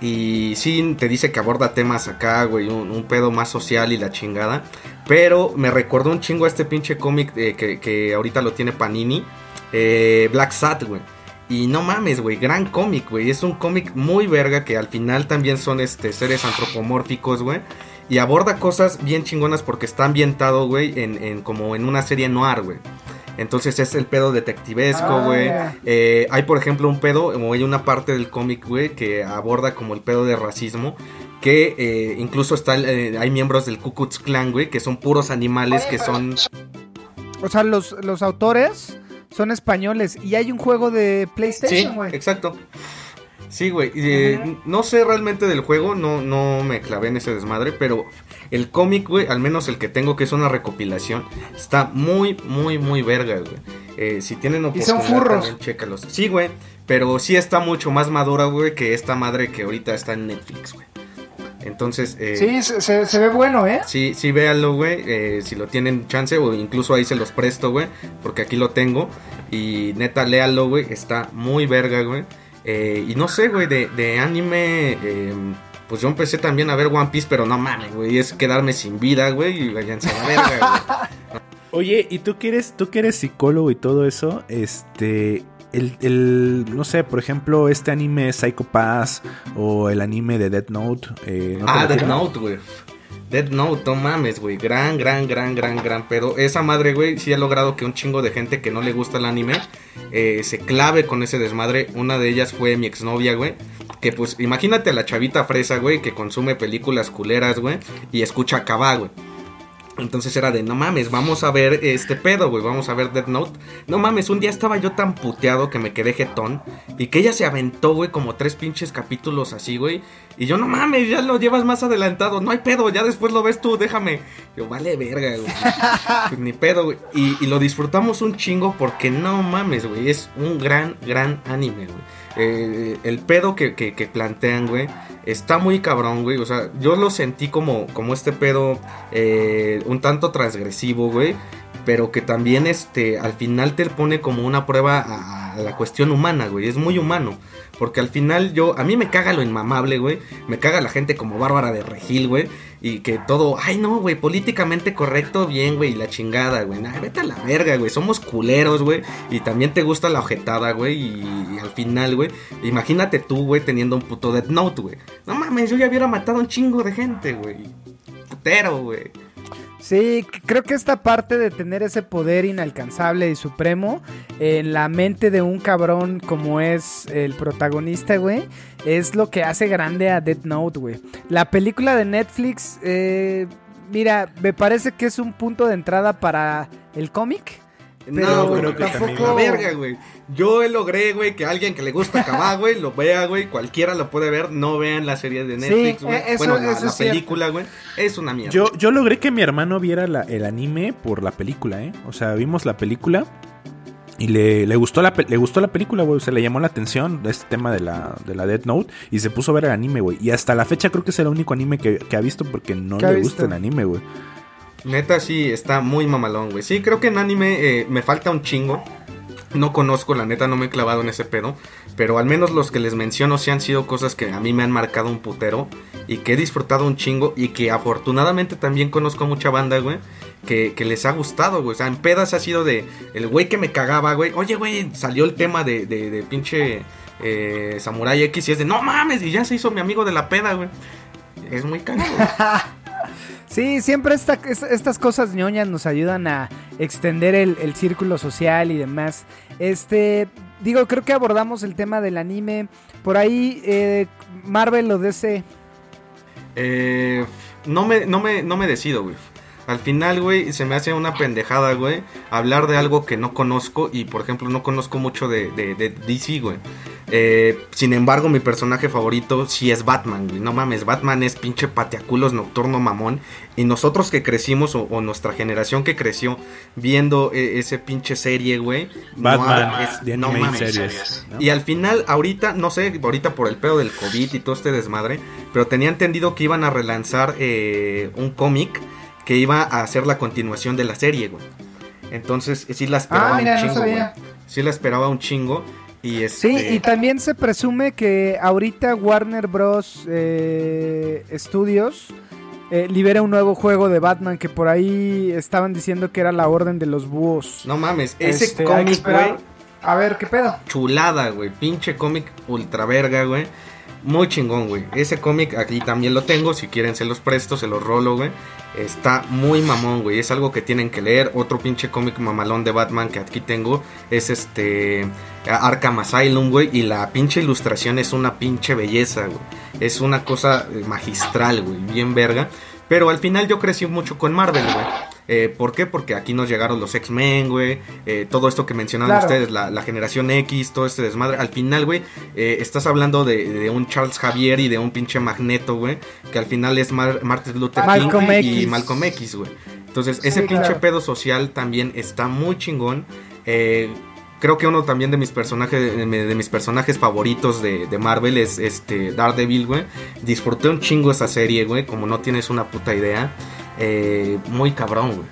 Y sí, te dice que aborda temas acá, güey, un, un pedo más social y la chingada. Pero me recordó un chingo a este pinche cómic eh, que, que ahorita lo tiene Panini. eh, Black Sat, güey. Y no mames, güey, gran cómic, güey. Es un cómic muy verga que al final también son este, seres antropomórficos, güey. Y aborda cosas bien chingonas porque está ambientado, güey, en, en como en una serie noir, güey. Entonces es el pedo detectivesco, Ah, güey. Eh, hay, por ejemplo, un pedo, o hay una parte del cómic, güey, que aborda como el pedo de racismo. Que eh, incluso está, eh, hay miembros del Ku Klux Klan, güey, que son puros animales que son... O sea, los, los autores son españoles y hay un juego de PlayStation, güey. exacto. Sí, güey. eh, No sé realmente del juego, no, no me clavé en ese desmadre, pero el cómic, güey, al menos el que tengo, que es una recopilación, está muy, muy, muy verga, güey. Eh, si tienen Y son oportunidad, furros. también chécalos. Sí, güey, pero sí está mucho más madura, güey, que esta madre que ahorita está en Netflix, güey. Entonces, eh, Sí, se, se- se ve bueno, ¿eh? Sí, sí, véanlo, güey. eh, si lo tienen chance, o incluso ahí se los presto, güey. Porque aquí lo tengo. Y neta, léalo, güey. Está muy verga, güey. Eh, y no sé, güey, de, de anime. eh, pues yo empecé también a ver One Piece, pero no mames, güey. Es quedarme sin vida, güey. Y váyanse a la verga, güey. [LAUGHS] Oye, ¿y tú que eres, tú que eres psicólogo y todo eso? Este. El, el- no sé, por ejemplo, este anime Psycho Pass o el anime de Death Note. eh, ¿no te Ah, Death? Note, güey. Death Note, no mames, güey. Gran, gran, gran, gran, gran pedo. Esa madre, güey, sí ha logrado que un chingo de gente que no le gusta el anime eh, se clave con ese desmadre. Una de ellas fue mi exnovia, güey. Que pues, imagínate a la chavita fresa, güey, que consume películas culeras, güey, y escucha Cabá, güey. Entonces era de, no mames, vamos a ver este pedo, güey, vamos a ver Death Note. No mames, un día estaba yo tan puteado que me quedé jetón. Y que ella se aventó, güey, como tres pinches capítulos así, güey. Y yo, no mames, ya lo llevas más adelantado. No hay pedo, ya después lo ves tú, déjame. Yo, vale verga, güey. [LAUGHS] Pues ni pedo, güey. Y, y lo disfrutamos un chingo porque no mames, güey. Es un gran, gran anime, güey. Eh, el pedo que, que- plantean, güey, está muy cabrón, güey. O sea, yo lo sentí como, como este pedo eh, un tanto transgresivo, güey. Pero que también este, al final te pone como una prueba a, a la cuestión humana, güey. Es muy humano. Porque al final yo, a mí me caga lo inmamable, güey. Me caga la gente como Bárbara de Regil, güey. Y que todo, ay no, güey, políticamente correcto, bien, güey, y la chingada, güey. Nah, vete a la verga, güey. Somos culeros, güey. Y también te gusta la ojetada, güey. Y, al final, güey, imagínate tú, güey, teniendo un puto Death Note, güey. No mames, yo ya hubiera matado a un chingo de gente, güey. Putero, güey. Sí, creo que esta parte de tener ese poder inalcanzable y supremo en la mente de un cabrón como es el protagonista, güey, es lo que hace grande a Death Note, güey. La película de Netflix, eh, mira, me parece que es un punto de entrada para el cómic. No, güey, creo que tampoco. también. La verga, güey. Yo logré, güey, que alguien que le gusta Cabá, güey, lo vea, güey. Cualquiera lo puede ver. No vean la serie de Netflix, güey. eh, eso- bueno, la, eso la es cierto. película, güey. Es una mierda. Yo, yo logré que mi hermano viera la- el anime por la película, ¿eh? O sea, vimos la película y le, le gustó la le gustó la película, güey. O sea, le llamó la atención este tema de la, de la Death Note y se puso a ver el anime, güey. Y hasta la fecha creo que es el único anime que, que ha visto porque no ¿Qué ha le visto? gusta el anime, güey. Neta, sí, está muy mamalón, güey. Sí, creo que en anime eh, me falta un chingo. No conozco, la neta, no me he clavado en ese pedo. Pero al menos los que les menciono sí han sido cosas que a mí me han marcado un putero. Y que he disfrutado un chingo. Y que afortunadamente también conozco mucha banda, güey. Que, les ha gustado, güey. O sea, en pedas ha sido de el güey que me cagaba, güey. Oye, güey, salió el tema de, de, de pinche eh, Samurai X. Y es de no mames. Y ya se hizo mi amigo de la peda, güey. Es muy cagado. [LAUGHS] Sí, siempre esta- es- estas cosas ñoñas nos ayudan a extender el, el círculo social y demás. Este, digo, creo que abordamos el tema del anime. Por ahí, eh, Marvel o DC. Eh, no, me, no, me, no me decido, güey. Al final, güey, se me hace una pendejada, güey, hablar de algo que no conozco y, por ejemplo, no conozco mucho de, de, de DC, güey. Eh, sin embargo, mi personaje favorito sí es Batman, güey. No mames, Batman es pinche pateaculos nocturno mamón. Y nosotros que crecimos, o, o nuestra generación que creció viendo eh, ese pinche serie, güey. Batman no, es- de no mames. series. ¿no? Y al final, ahorita, no sé, ahorita por el pedo del COVID y todo este desmadre, pero tenía entendido que iban a relanzar eh, un cómic que iba a hacer la continuación de la serie, güey. Entonces, sí la esperaba Ah, mira, un no chingo, sabía. güey. Sí la esperaba un chingo. Y este, Sí, y también se presume que ahorita Warner Bros. eh, Studios eh, libera un nuevo juego de Batman que por ahí estaban diciendo que era la Orden de los Búhos. No mames, ese Este, cómic, güey, A ver, ¿qué pedo? chulada, güey. Pinche cómic ultra verga, güey. Muy chingón, güey. Ese cómic aquí también lo tengo. Si quieren, se los presto, se los rolo, güey. Está muy mamón, güey. Es algo que tienen que leer. Otro pinche cómic mamalón de Batman que aquí tengo es este Arkham Asylum, güey. Y la pinche ilustración es una pinche belleza, güey. Es una cosa eh, magistral, güey. Bien verga. Pero al final yo crecí mucho con Marvel, güey. Eh, ¿Por qué? Porque aquí nos llegaron los X-Men, güey. eh, todo esto que mencionaban Claro. ustedes, la, la generación X, todo este desmadre. Al final, güey, eh, estás hablando de, de un Charles Javier y de un pinche Magneto, güey. Que al final es Mar- Martin Luther Malcolm King y. Malcolm X, güey. Entonces, ese pinche pedo social también está muy chingón. Eh, creo que uno también de mis personajes, de mis personajes favoritos de, de Marvel es este Daredevil, güey. Disfruté un chingo esa serie, güey, como no tienes una puta idea. Eh, muy cabrón, güey.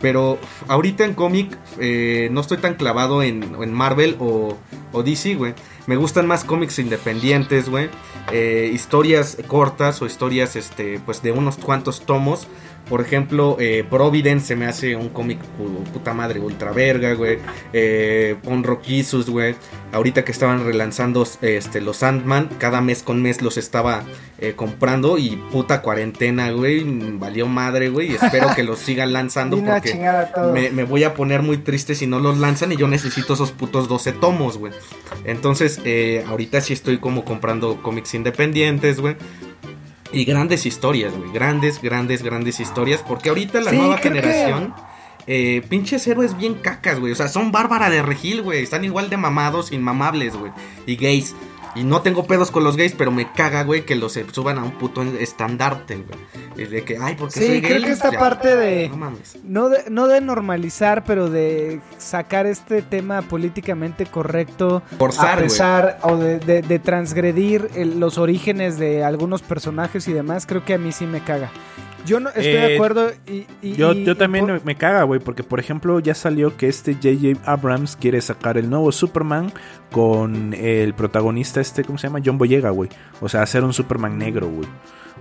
Pero ahorita en cómic eh, no estoy tan clavado en, en Marvel o, o DC, güey. Me gustan más cómics independientes, güey. Eh, historias cortas o historias, este, pues de unos cuantos tomos. Por ejemplo, eh, Providence se me hace un cómic pu- puta madre ultra verga, güey. Eh, Pon Roquisus, güey. Ahorita que estaban relanzando este, los Sandman, cada mes con mes los estaba eh, comprando y puta cuarentena, güey. Valió madre, güey. Y espero que los sigan [LAUGHS] lanzando porque me, me voy a poner muy triste si no los lanzan y yo necesito esos putos 12 tomos, güey. Entonces, eh, ahorita sí estoy como comprando cómics independientes, güey. Y grandes historias, güey. Grandes, grandes, grandes historias. Porque ahorita la Sí, nueva que- generación... eh, pinches héroes bien cacas, güey. O sea, son Bárbara de Regil, güey. Están igual de mamados, inmamables, güey. Y gays. Y no tengo pedos con los gays, pero me caga, güey, que los suban a un puto estandarte, güey. De que, ay, porque Sí, soy gay. creo que esta ya. parte de- No mames. No de, no de normalizar, pero de sacar este tema políticamente correcto Forzar, a güey. o de, de- de transgredir el- los orígenes de algunos personajes y demás, creo que a mí sí me caga. Yo no estoy de Eh, acuerdo y, y- Yo, y- yo también por- me caga, güey, porque por ejemplo ya salió que este J.J. Abrams quiere sacar el nuevo Superman con el protagonista este, ¿cómo se llama? John Boyega, güey. O sea, hacer un Superman negro, güey.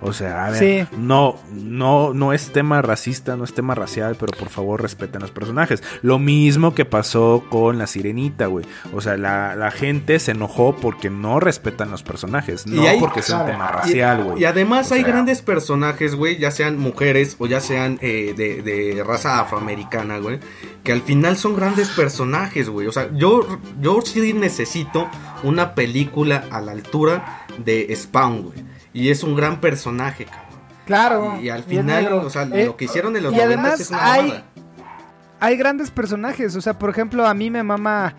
O sea, a ver, Sí. no, no, no es tema racista, no es tema racial, pero por favor respeten los personajes. Lo mismo que pasó con la sirenita, güey. O sea, la, la gente se enojó porque no respetan los personajes, no hay- porque sea un tema racial, güey. Y además O hay sea, grandes personajes, güey, ya sean mujeres o ya sean eh, de, de raza afroamericana, güey, que al final son grandes personajes, güey. O sea, yo, yo sí necesito una película a la altura de Spawn, güey. Y es un gran personaje, cabrón. Claro. Y, y al final, o sea, Eh, lo que hicieron en los y 90 además es una hay- mamada. hay grandes personajes. O sea, por ejemplo, a mí me mama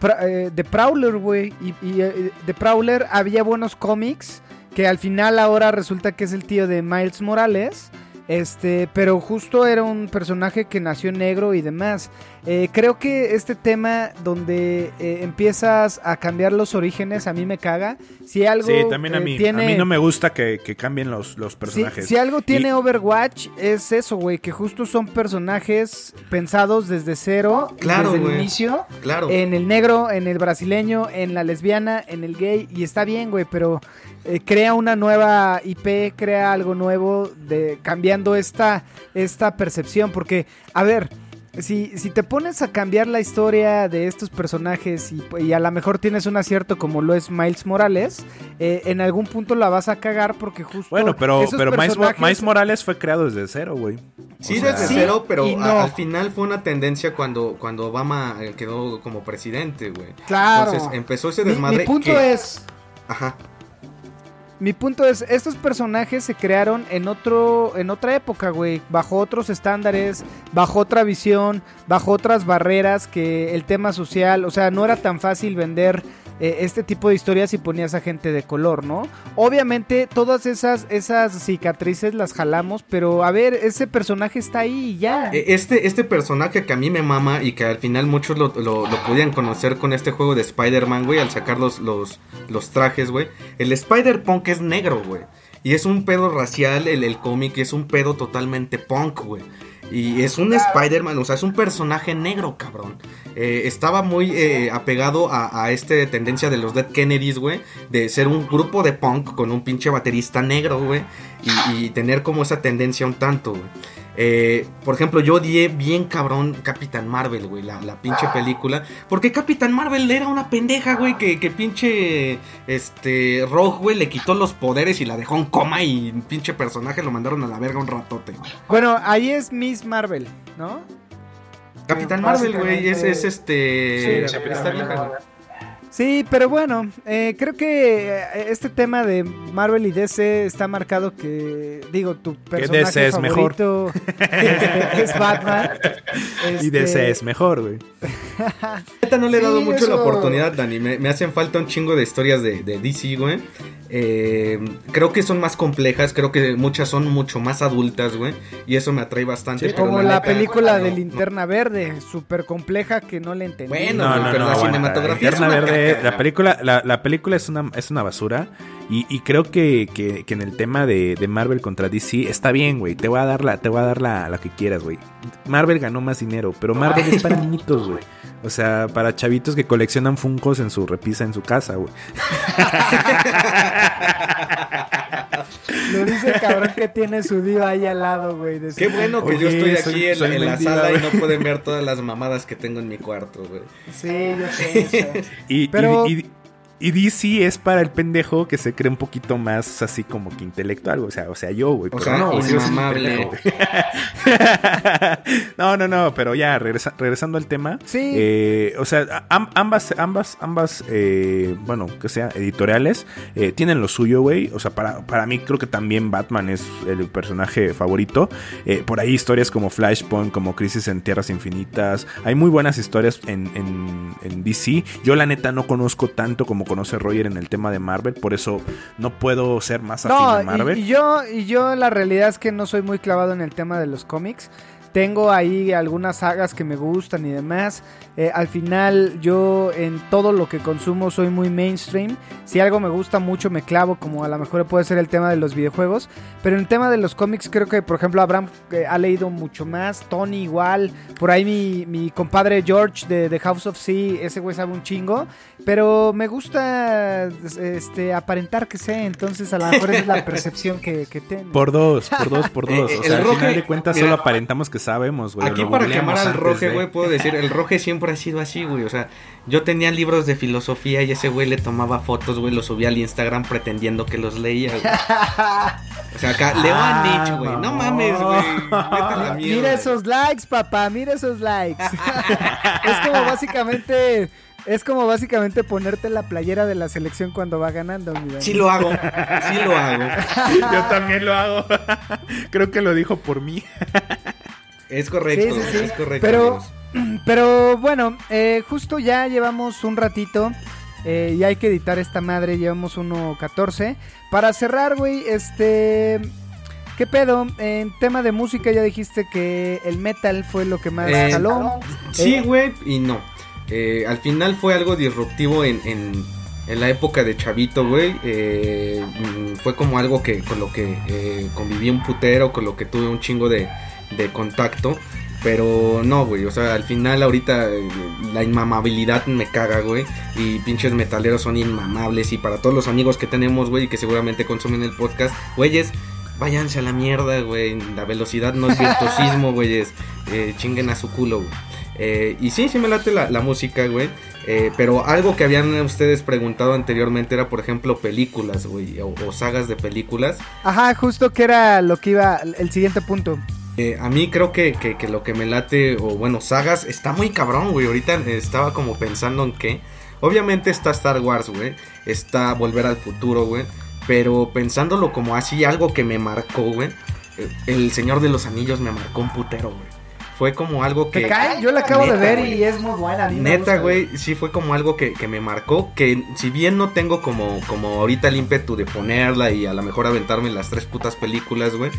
Pra- eh, The Prowler, güey. Y, y, eh, The Prowler había buenos cómics. Que al final ahora resulta que es el tío de Miles Morales. Este, pero justo era un personaje que nació negro y demás. Eh, creo que este tema donde eh, empiezas a cambiar los orígenes a mí me caga. Si algo Sí, también a eh, mí. tiene... A mí no me gusta que, que cambien los, los personajes. si algo tiene Y- Overwatch es eso, güey, que justo son personajes pensados desde cero, Claro, desde el inicio, Claro. en el negro, en el brasileño, en la lesbiana, en el gay, y está bien, güey, pero eh, crea una nueva IP, crea algo nuevo, de cambiando esta, esta percepción, porque, a ver, si, si te pones a cambiar la historia de estos personajes y, y a lo mejor tienes un acierto como lo es Miles Morales, eh, en algún punto la vas a cagar porque justo... Bueno, pero, esos pero personajes- Miles Morales fue creado desde cero, güey. Sí, O sea, desde Sí cero, pero a- al final fue una tendencia cuando, cuando Obama eh, quedó como presidente, güey. Claro. Entonces empezó ese Mi- desmadre. mi punto que- es... Ajá. Mi punto es, estos personajes se crearon en otro, en otra época, güey, bajo otros estándares, bajo otra visión, bajo otras barreras que el tema social, o sea, no era tan fácil vender eh, este tipo de historias si ponías a gente de color, ¿no? Obviamente todas esas, esas cicatrices las jalamos, pero a ver, ese personaje está ahí y ya. Eh, Este, este personaje que a mí me mama y que al final muchos lo, lo, lo podían conocer con este juego de Spider-Man, güey, al sacar los, los, los trajes, güey. El Spider-Punk es negro, güey. Y es un pedo racial el, el cómic, y es un pedo totalmente punk, güey. Y es un Spider-Man, o sea, es un personaje negro, cabrón. Eh, estaba muy eh, apegado a, a esta tendencia de los Dead Kennedys, güey. De ser un grupo de punk con un pinche baterista negro, güey. Y, y tener como esa tendencia un tanto, güey. Eh, por ejemplo, yo odié bien cabrón Capitán Marvel, güey, la, la pinche película. Porque Capitán Marvel era una pendeja, güey, que, que pinche este Rogue, güey, le quitó los poderes y la dejó en coma y un pinche personaje lo mandaron a la verga un ratote. güey. Bueno, ahí es Miss Marvel, ¿no? Capitán Marvel, güey, es, es Sí, este... vieja, güey. Sí, pero bueno, eh, creo que eh, este tema de Marvel y DC está marcado que, digo, tu personaje DC es mejor. favorito [LAUGHS] este, que es Batman. Y Este, DC es mejor, güey. [LAUGHS] No le he dado Sí, mucho la oportunidad, Dani. Me, me hacen falta un chingo de historias de, de DC, güey. Eh, creo que son más complejas, creo que muchas son mucho más adultas, güey. Y eso me atrae bastante. pero Como la película no, de no. Linterna Verde, súper compleja que no le entendí. Bueno, No, no, pero no, la cinematografía es Linterna una Verde, la película, la, la película es una, es una basura. Y, y creo que, que- que en el tema de, de Marvel contra DC está bien, güey. Te voy a dar la, te voy a dar la, la que quieras, güey. Marvel ganó más dinero, pero Marvel es para niñitos, güey. O sea, para chavitos que coleccionan funcos en su repisa en su casa, güey. [LAUGHS] Lo dice el cabrón que tiene su dio ahí al lado, güey. de su- Qué bueno que yo Oye, estoy soy- aquí en, soy en la mendiga, sala y no pueden ver todas las mamadas que tengo en mi cuarto, güey. Sí, yo sé. sé. [LAUGHS] Y, Pero- y, y- y DC es para el pendejo que se cree un poquito más así como que intelectual, güey. o sea, o sea, yo, güey. O sea, no, inmamable. [LAUGHS] no, no, no, pero ya regresa- regresando al tema. Sí. eh, o sea, am- ambas, ambas, ambas, eh, bueno, que sea, editoriales, eh, tienen lo suyo, güey. O sea, para, para mí creo que también Batman es el personaje favorito. Eh, por ahí historias como Flashpoint, como Crisis en Tierras Infinitas. Hay muy buenas historias en, en, en DC. Yo la neta no conozco tanto como conoce Roger en el tema de Marvel. Por eso no puedo ser más afín No, a y, Marvel. y yo, y yo la realidad es que no soy muy clavado en el tema de los cómics. Tengo ahí algunas sagas que me gustan y demás. Eh, al final yo en todo lo que consumo soy muy mainstream. Si algo me gusta mucho me clavo, como a lo mejor puede ser el tema de los videojuegos. Pero en el tema de los cómics creo que por ejemplo Abraham eh, ha leído mucho más. Tony igual. Por ahí mi, mi compadre George de, de House of Sea, ese güey sabe un chingo. Pero me gusta este, aparentar que sé. Entonces a lo mejor es la [LAUGHS] percepción que, que tengo. Por dos, por dos, por [LAUGHS] dos. Eh, O el sea, al final de cuentas solo aparentamos que sabemos, güey. Aquí para quemar al de- güey, puedo decir, el Roge siempre ha sido así, güey. O sea, yo tenía libros de filosofía y ese güey le tomaba fotos, güey, los subía al Instagram pretendiendo que los leía, güey. O sea, acá, leo a Ah, Nietzsche, güey. No mames, güey. Mira esos likes, papá, mira esos likes. [LAUGHS] es como básicamente, es como básicamente ponerte la playera de la selección cuando va ganando, mi Dani. Sí lo hago, sí lo hago. [LAUGHS] Yo también lo hago. [LAUGHS] Creo que lo dijo por mí. Es correcto, Sí, sí, sí. es correcto. Pero- amigos. [CLEARS THROAT] Pero bueno, eh, justo ya llevamos un ratito eh, y hay que editar esta madre, llevamos 1.14. Para cerrar, güey, este... ¿Qué pedo? En tema de música ya dijiste que el metal fue lo que más Eh, jaló. Sí, Eh, güey, y no. Eh, al final fue algo disruptivo en, en, en la época de Chavito, güey. Eh, mm, fue como algo que con lo que conviví un putero, con lo que tuve un chingo de, de contacto. Pero no, güey, o sea, al final ahorita eh, la inmamabilidad me caga, güey. Y pinches metaleros son inmamables. Y para todos los amigos que tenemos, güey, y que seguramente consumen el podcast, güeyes, váyanse a la mierda, güey. La velocidad no es virtuosismo, [LAUGHS] güeyes. Eh, chinguen a su culo, güey. Eh, y sí, sí me late la, la música, güey. Eh, pero algo que habían ustedes preguntado anteriormente era, por ejemplo, películas, güey. O, o sagas de películas. Ajá, justo que era lo que iba el siguiente punto. Eh, a mí creo que, que- que lo que me late, o bueno, sagas, está muy cabrón, güey. Ahorita eh, estaba como pensando en que. Obviamente está Star Wars, güey. Está Volver al Futuro, güey. Pero pensándolo como así, algo que me marcó, güey. eh, El Señor de los Anillos me marcó un putero, güey. Fue como algo que... ¿Te cae? Yo la acabo de ver y es muy buena. Neta, güey, sí fue como algo que, que me marcó. Que si bien no tengo como, como ahorita el ímpetu de ponerla y a lo mejor aventarme las tres putas películas, güey.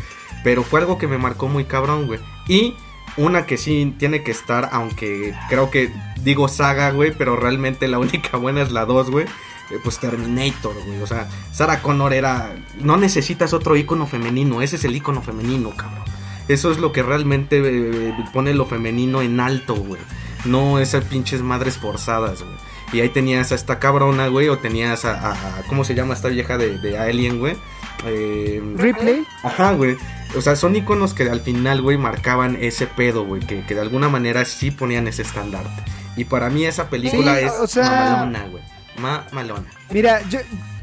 Pero fue algo que me marcó muy cabrón, güey. Y una que sí tiene que estar, aunque creo que digo saga, güey, pero realmente la [LAUGHS] única buena es la 2, güey. Eh, Pues Terminator, güey. O sea, Sarah Connor era. No necesitas otro icono femenino. Ese es el icono femenino, cabrón. Eso es lo que realmente eh, pone lo femenino en alto, güey. No esas pinches madres forzadas, güey. Y ahí tenías a esta cabrona, güey, o tenías a, a- a- ¿cómo se llama esta vieja de, de Alien, güey? Eh, Ripley. Ajá, güey. O sea, son iconos que al final, güey, marcaban ese pedo, güey. Que, que de alguna manera sí ponían ese estandarte. Y para mí esa película Sí, es o sea- mamalona, güey. Mamalona. Mira, yo,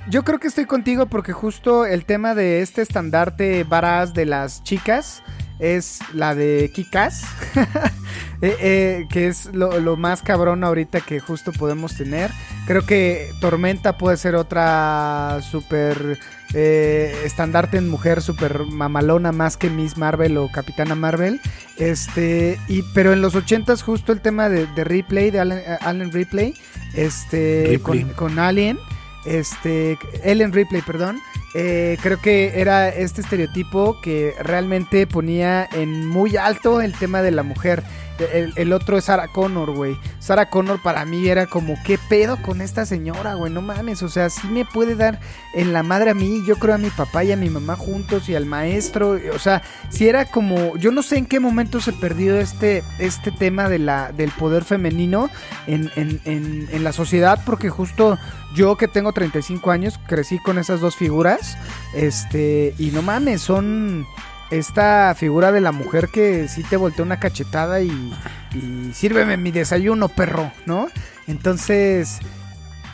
yo creo que estoy contigo porque justo el tema de este estandarte varaz de las chicas es la de Kikas, [LAUGHS] eh, eh, que es lo, lo más cabrón ahorita que justo podemos tener. Creo que Tormenta puede ser otra super eh, estandarte en mujer, super mamalona más que Miss Marvel o Capitana Marvel. Este, y, pero en los ochentas justo el tema de, de Ripley, de Allen, Allen Ripley, este, Ripley. Con, con Alien, este, Ellen Ripley, perdón. Eh, creo que era este estereotipo que realmente ponía en muy alto el tema de la mujer. El, otro es Sarah Connor, güey. Sarah Connor para mí era como, ¿qué pedo con esta señora, güey? No mames, o sea, sí me puede dar en la madre a mí, yo creo a mi papá y a mi mamá juntos y al maestro. O sea, si era como, yo no sé en qué momento se perdió este, este tema de la, del poder femenino en, en, en, en la sociedad, porque justo yo que tengo 35 años crecí con esas dos figuras, este, y no mames, son esta figura de la mujer que sí te voltea una cachetada y, y sírveme mi desayuno, perro, ¿no? Entonces,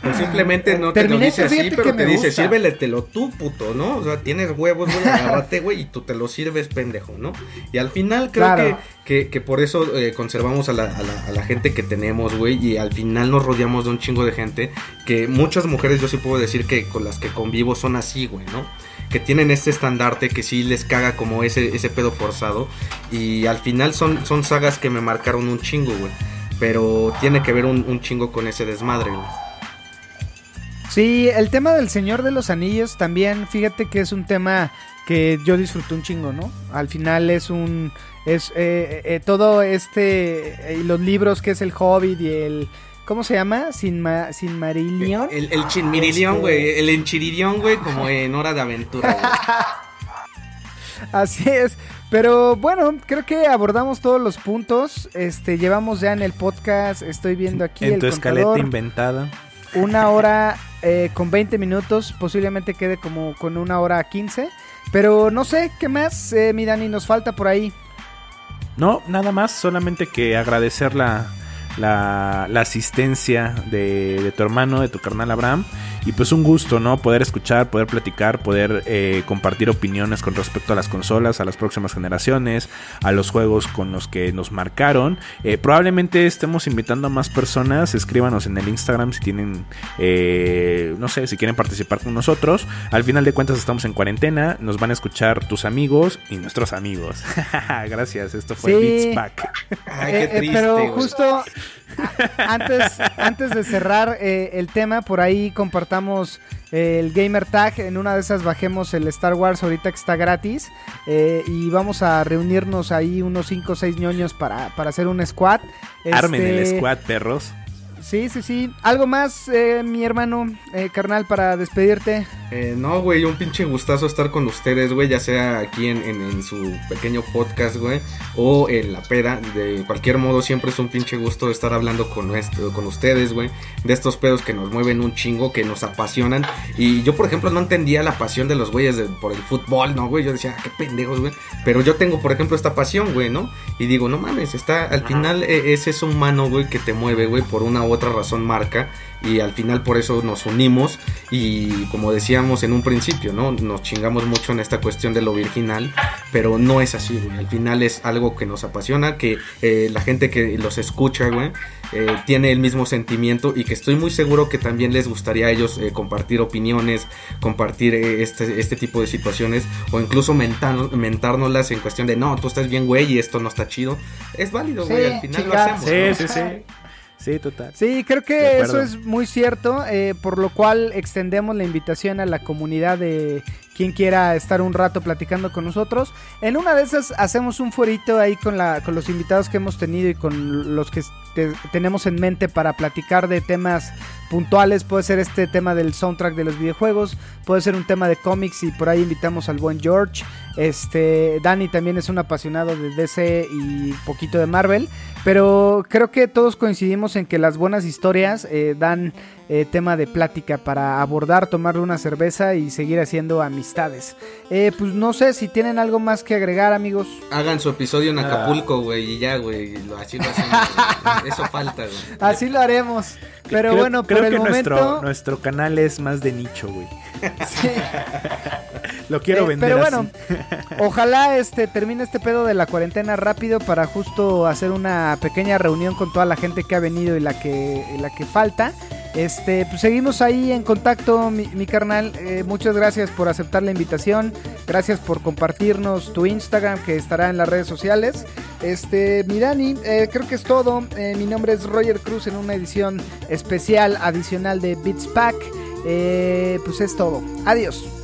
Pues simplemente no te lo dice así, pero te dice, gusta. sírveletelo tú, puto, ¿no? O sea, tienes huevos, güey, [LAUGHS] agárrate, güey, y tú te lo sirves, pendejo, ¿no? Y al final creo Claro. que, que, que por eso eh, conservamos a la, a, la, a la gente que tenemos, güey, y al final nos rodeamos de un chingo de gente que muchas mujeres yo sí puedo decir que con las que convivo son así, güey, ¿no? Que tienen este estandarte que sí les caga como ese, ese pedo forzado. Y al final son, son sagas que me marcaron un chingo, güey. Pero tiene que ver un, un chingo con ese desmadre, güey. Sí, el tema del Señor de los Anillos también, fíjate que es un tema que yo disfruté un chingo, ¿no? Al final es un... es eh, eh, todo este... eh, los libros que es el Hobbit y el... ¿Cómo se llama? Sin, ma, sin Marillion. El, el Este- güey. El enchiririón, güey, como en hora de aventura. [LAUGHS] Así es. Pero bueno, creo que abordamos todos los puntos. Este, llevamos ya en el podcast, estoy viendo aquí en el tu escaleta contador, inventada. una [LAUGHS] hora eh, con 20 minutos, posiblemente quede como con una hora 15. Pero no sé, ¿qué más, eh, mi Dani, nos falta por ahí? No, nada más, solamente que agradecer la, la, la asistencia de, de tu hermano, de tu carnal Abraham. Y pues un gusto, ¿no? Poder escuchar, poder platicar, poder eh, compartir opiniones con respecto a las consolas, a las próximas generaciones, a los juegos con los que nos marcaron. Eh, probablemente estemos invitando a más personas. Escríbanos en el Instagram si tienen, eh, no sé, si quieren participar con nosotros. Al final de cuentas estamos en cuarentena. Nos van a escuchar tus amigos y nuestros amigos. [LAUGHS] Gracias, esto fue Sí. Beats Pack. Ay, qué eh, triste, pero justo a- [LAUGHS] antes, antes de cerrar eh, el tema, por ahí compartamos el Gamer Tag. En una de esas bajemos el Star Wars ahorita que está gratis. eh, y vamos a reunirnos ahí unos 5 o 6 ñoños para, para hacer un squad. Armen el Este, squad, perros. Sí, sí, sí. ¿Algo más, eh, mi hermano, eh, carnal, para despedirte? Eh, no, güey, un pinche gustazo estar con ustedes, güey, ya sea aquí en, en- en su pequeño podcast, güey, o en la peda. De cualquier modo, siempre es un pinche gusto estar hablando con, esto, con ustedes, güey, de estos pedos que nos mueven un chingo, que nos apasionan. Y yo, por ejemplo, no entendía la pasión de los güeyes por el fútbol, ¿no, güey? Yo decía, "Ah, qué pendejos, güey. Pero yo tengo, por ejemplo, esta pasión, güey, ¿no? Y digo, no mames, está, al final eh, es eso humano, güey, que te mueve, güey, por una u otra razón marca. Y al final por eso nos unimos. Y como decíamos en un principio, ¿no? Nos chingamos mucho en esta cuestión de lo virginal. Pero no es así, güey. Al final es algo que nos apasiona. Que eh, la gente que los escucha, güey. eh, tiene el mismo sentimiento. Y que estoy muy seguro que también les gustaría a ellos eh, compartir opiniones. Compartir eh, este, este tipo de situaciones. O incluso mentar, mentárnoslas en cuestión de no, tú estás bien, güey. Y esto no está chido. Es válido, Sí, güey. Al final lo chingar. hacemos. Sí, ¿no? sí, sí. Sí, total. Sí, creo que eso es muy cierto, eh, por lo cual extendemos la invitación a la comunidad de quien quiera estar un rato platicando con nosotros. En una de esas hacemos un fuerito ahí con, la, con los invitados que hemos tenido y con los que te- tenemos en mente para platicar de temas puntuales. Puede ser este tema del soundtrack de los videojuegos, puede ser un tema de cómics y por ahí invitamos al buen George. Este, Dani también es un apasionado de DC y poquito de Marvel. Pero creo que todos coincidimos en que las buenas historias eh, dan eh, tema de plática para abordar, tomarle una cerveza y seguir haciendo amistades. Eh, pues no sé si tienen algo más que agregar, amigos. Hagan su episodio en Acapulco, güey, y ya, güey. lo- Así lo hacemos. Eso falta, güey. [LAUGHS] Así lo haremos. Pero Creo- bueno, creo por el que momento. nuestro, nuestro canal es más de nicho, güey. [LAUGHS] sí. [LAUGHS] Lo quiero Eh, vender pero así. bueno, ojalá este termine este pedo de la cuarentena rápido para justo hacer una pequeña reunión con toda la gente que ha venido y la que, la que falta. Este, pues seguimos ahí en contacto, mi, carnal. Eh, muchas gracias por aceptar la invitación. Gracias por compartirnos tu Instagram que estará en las redes sociales. Este, mi Dani, eh, creo que es todo. Eh, mi nombre es Roger Cruz en una edición especial adicional de Beats Pack. Eh, pues es todo. Adiós.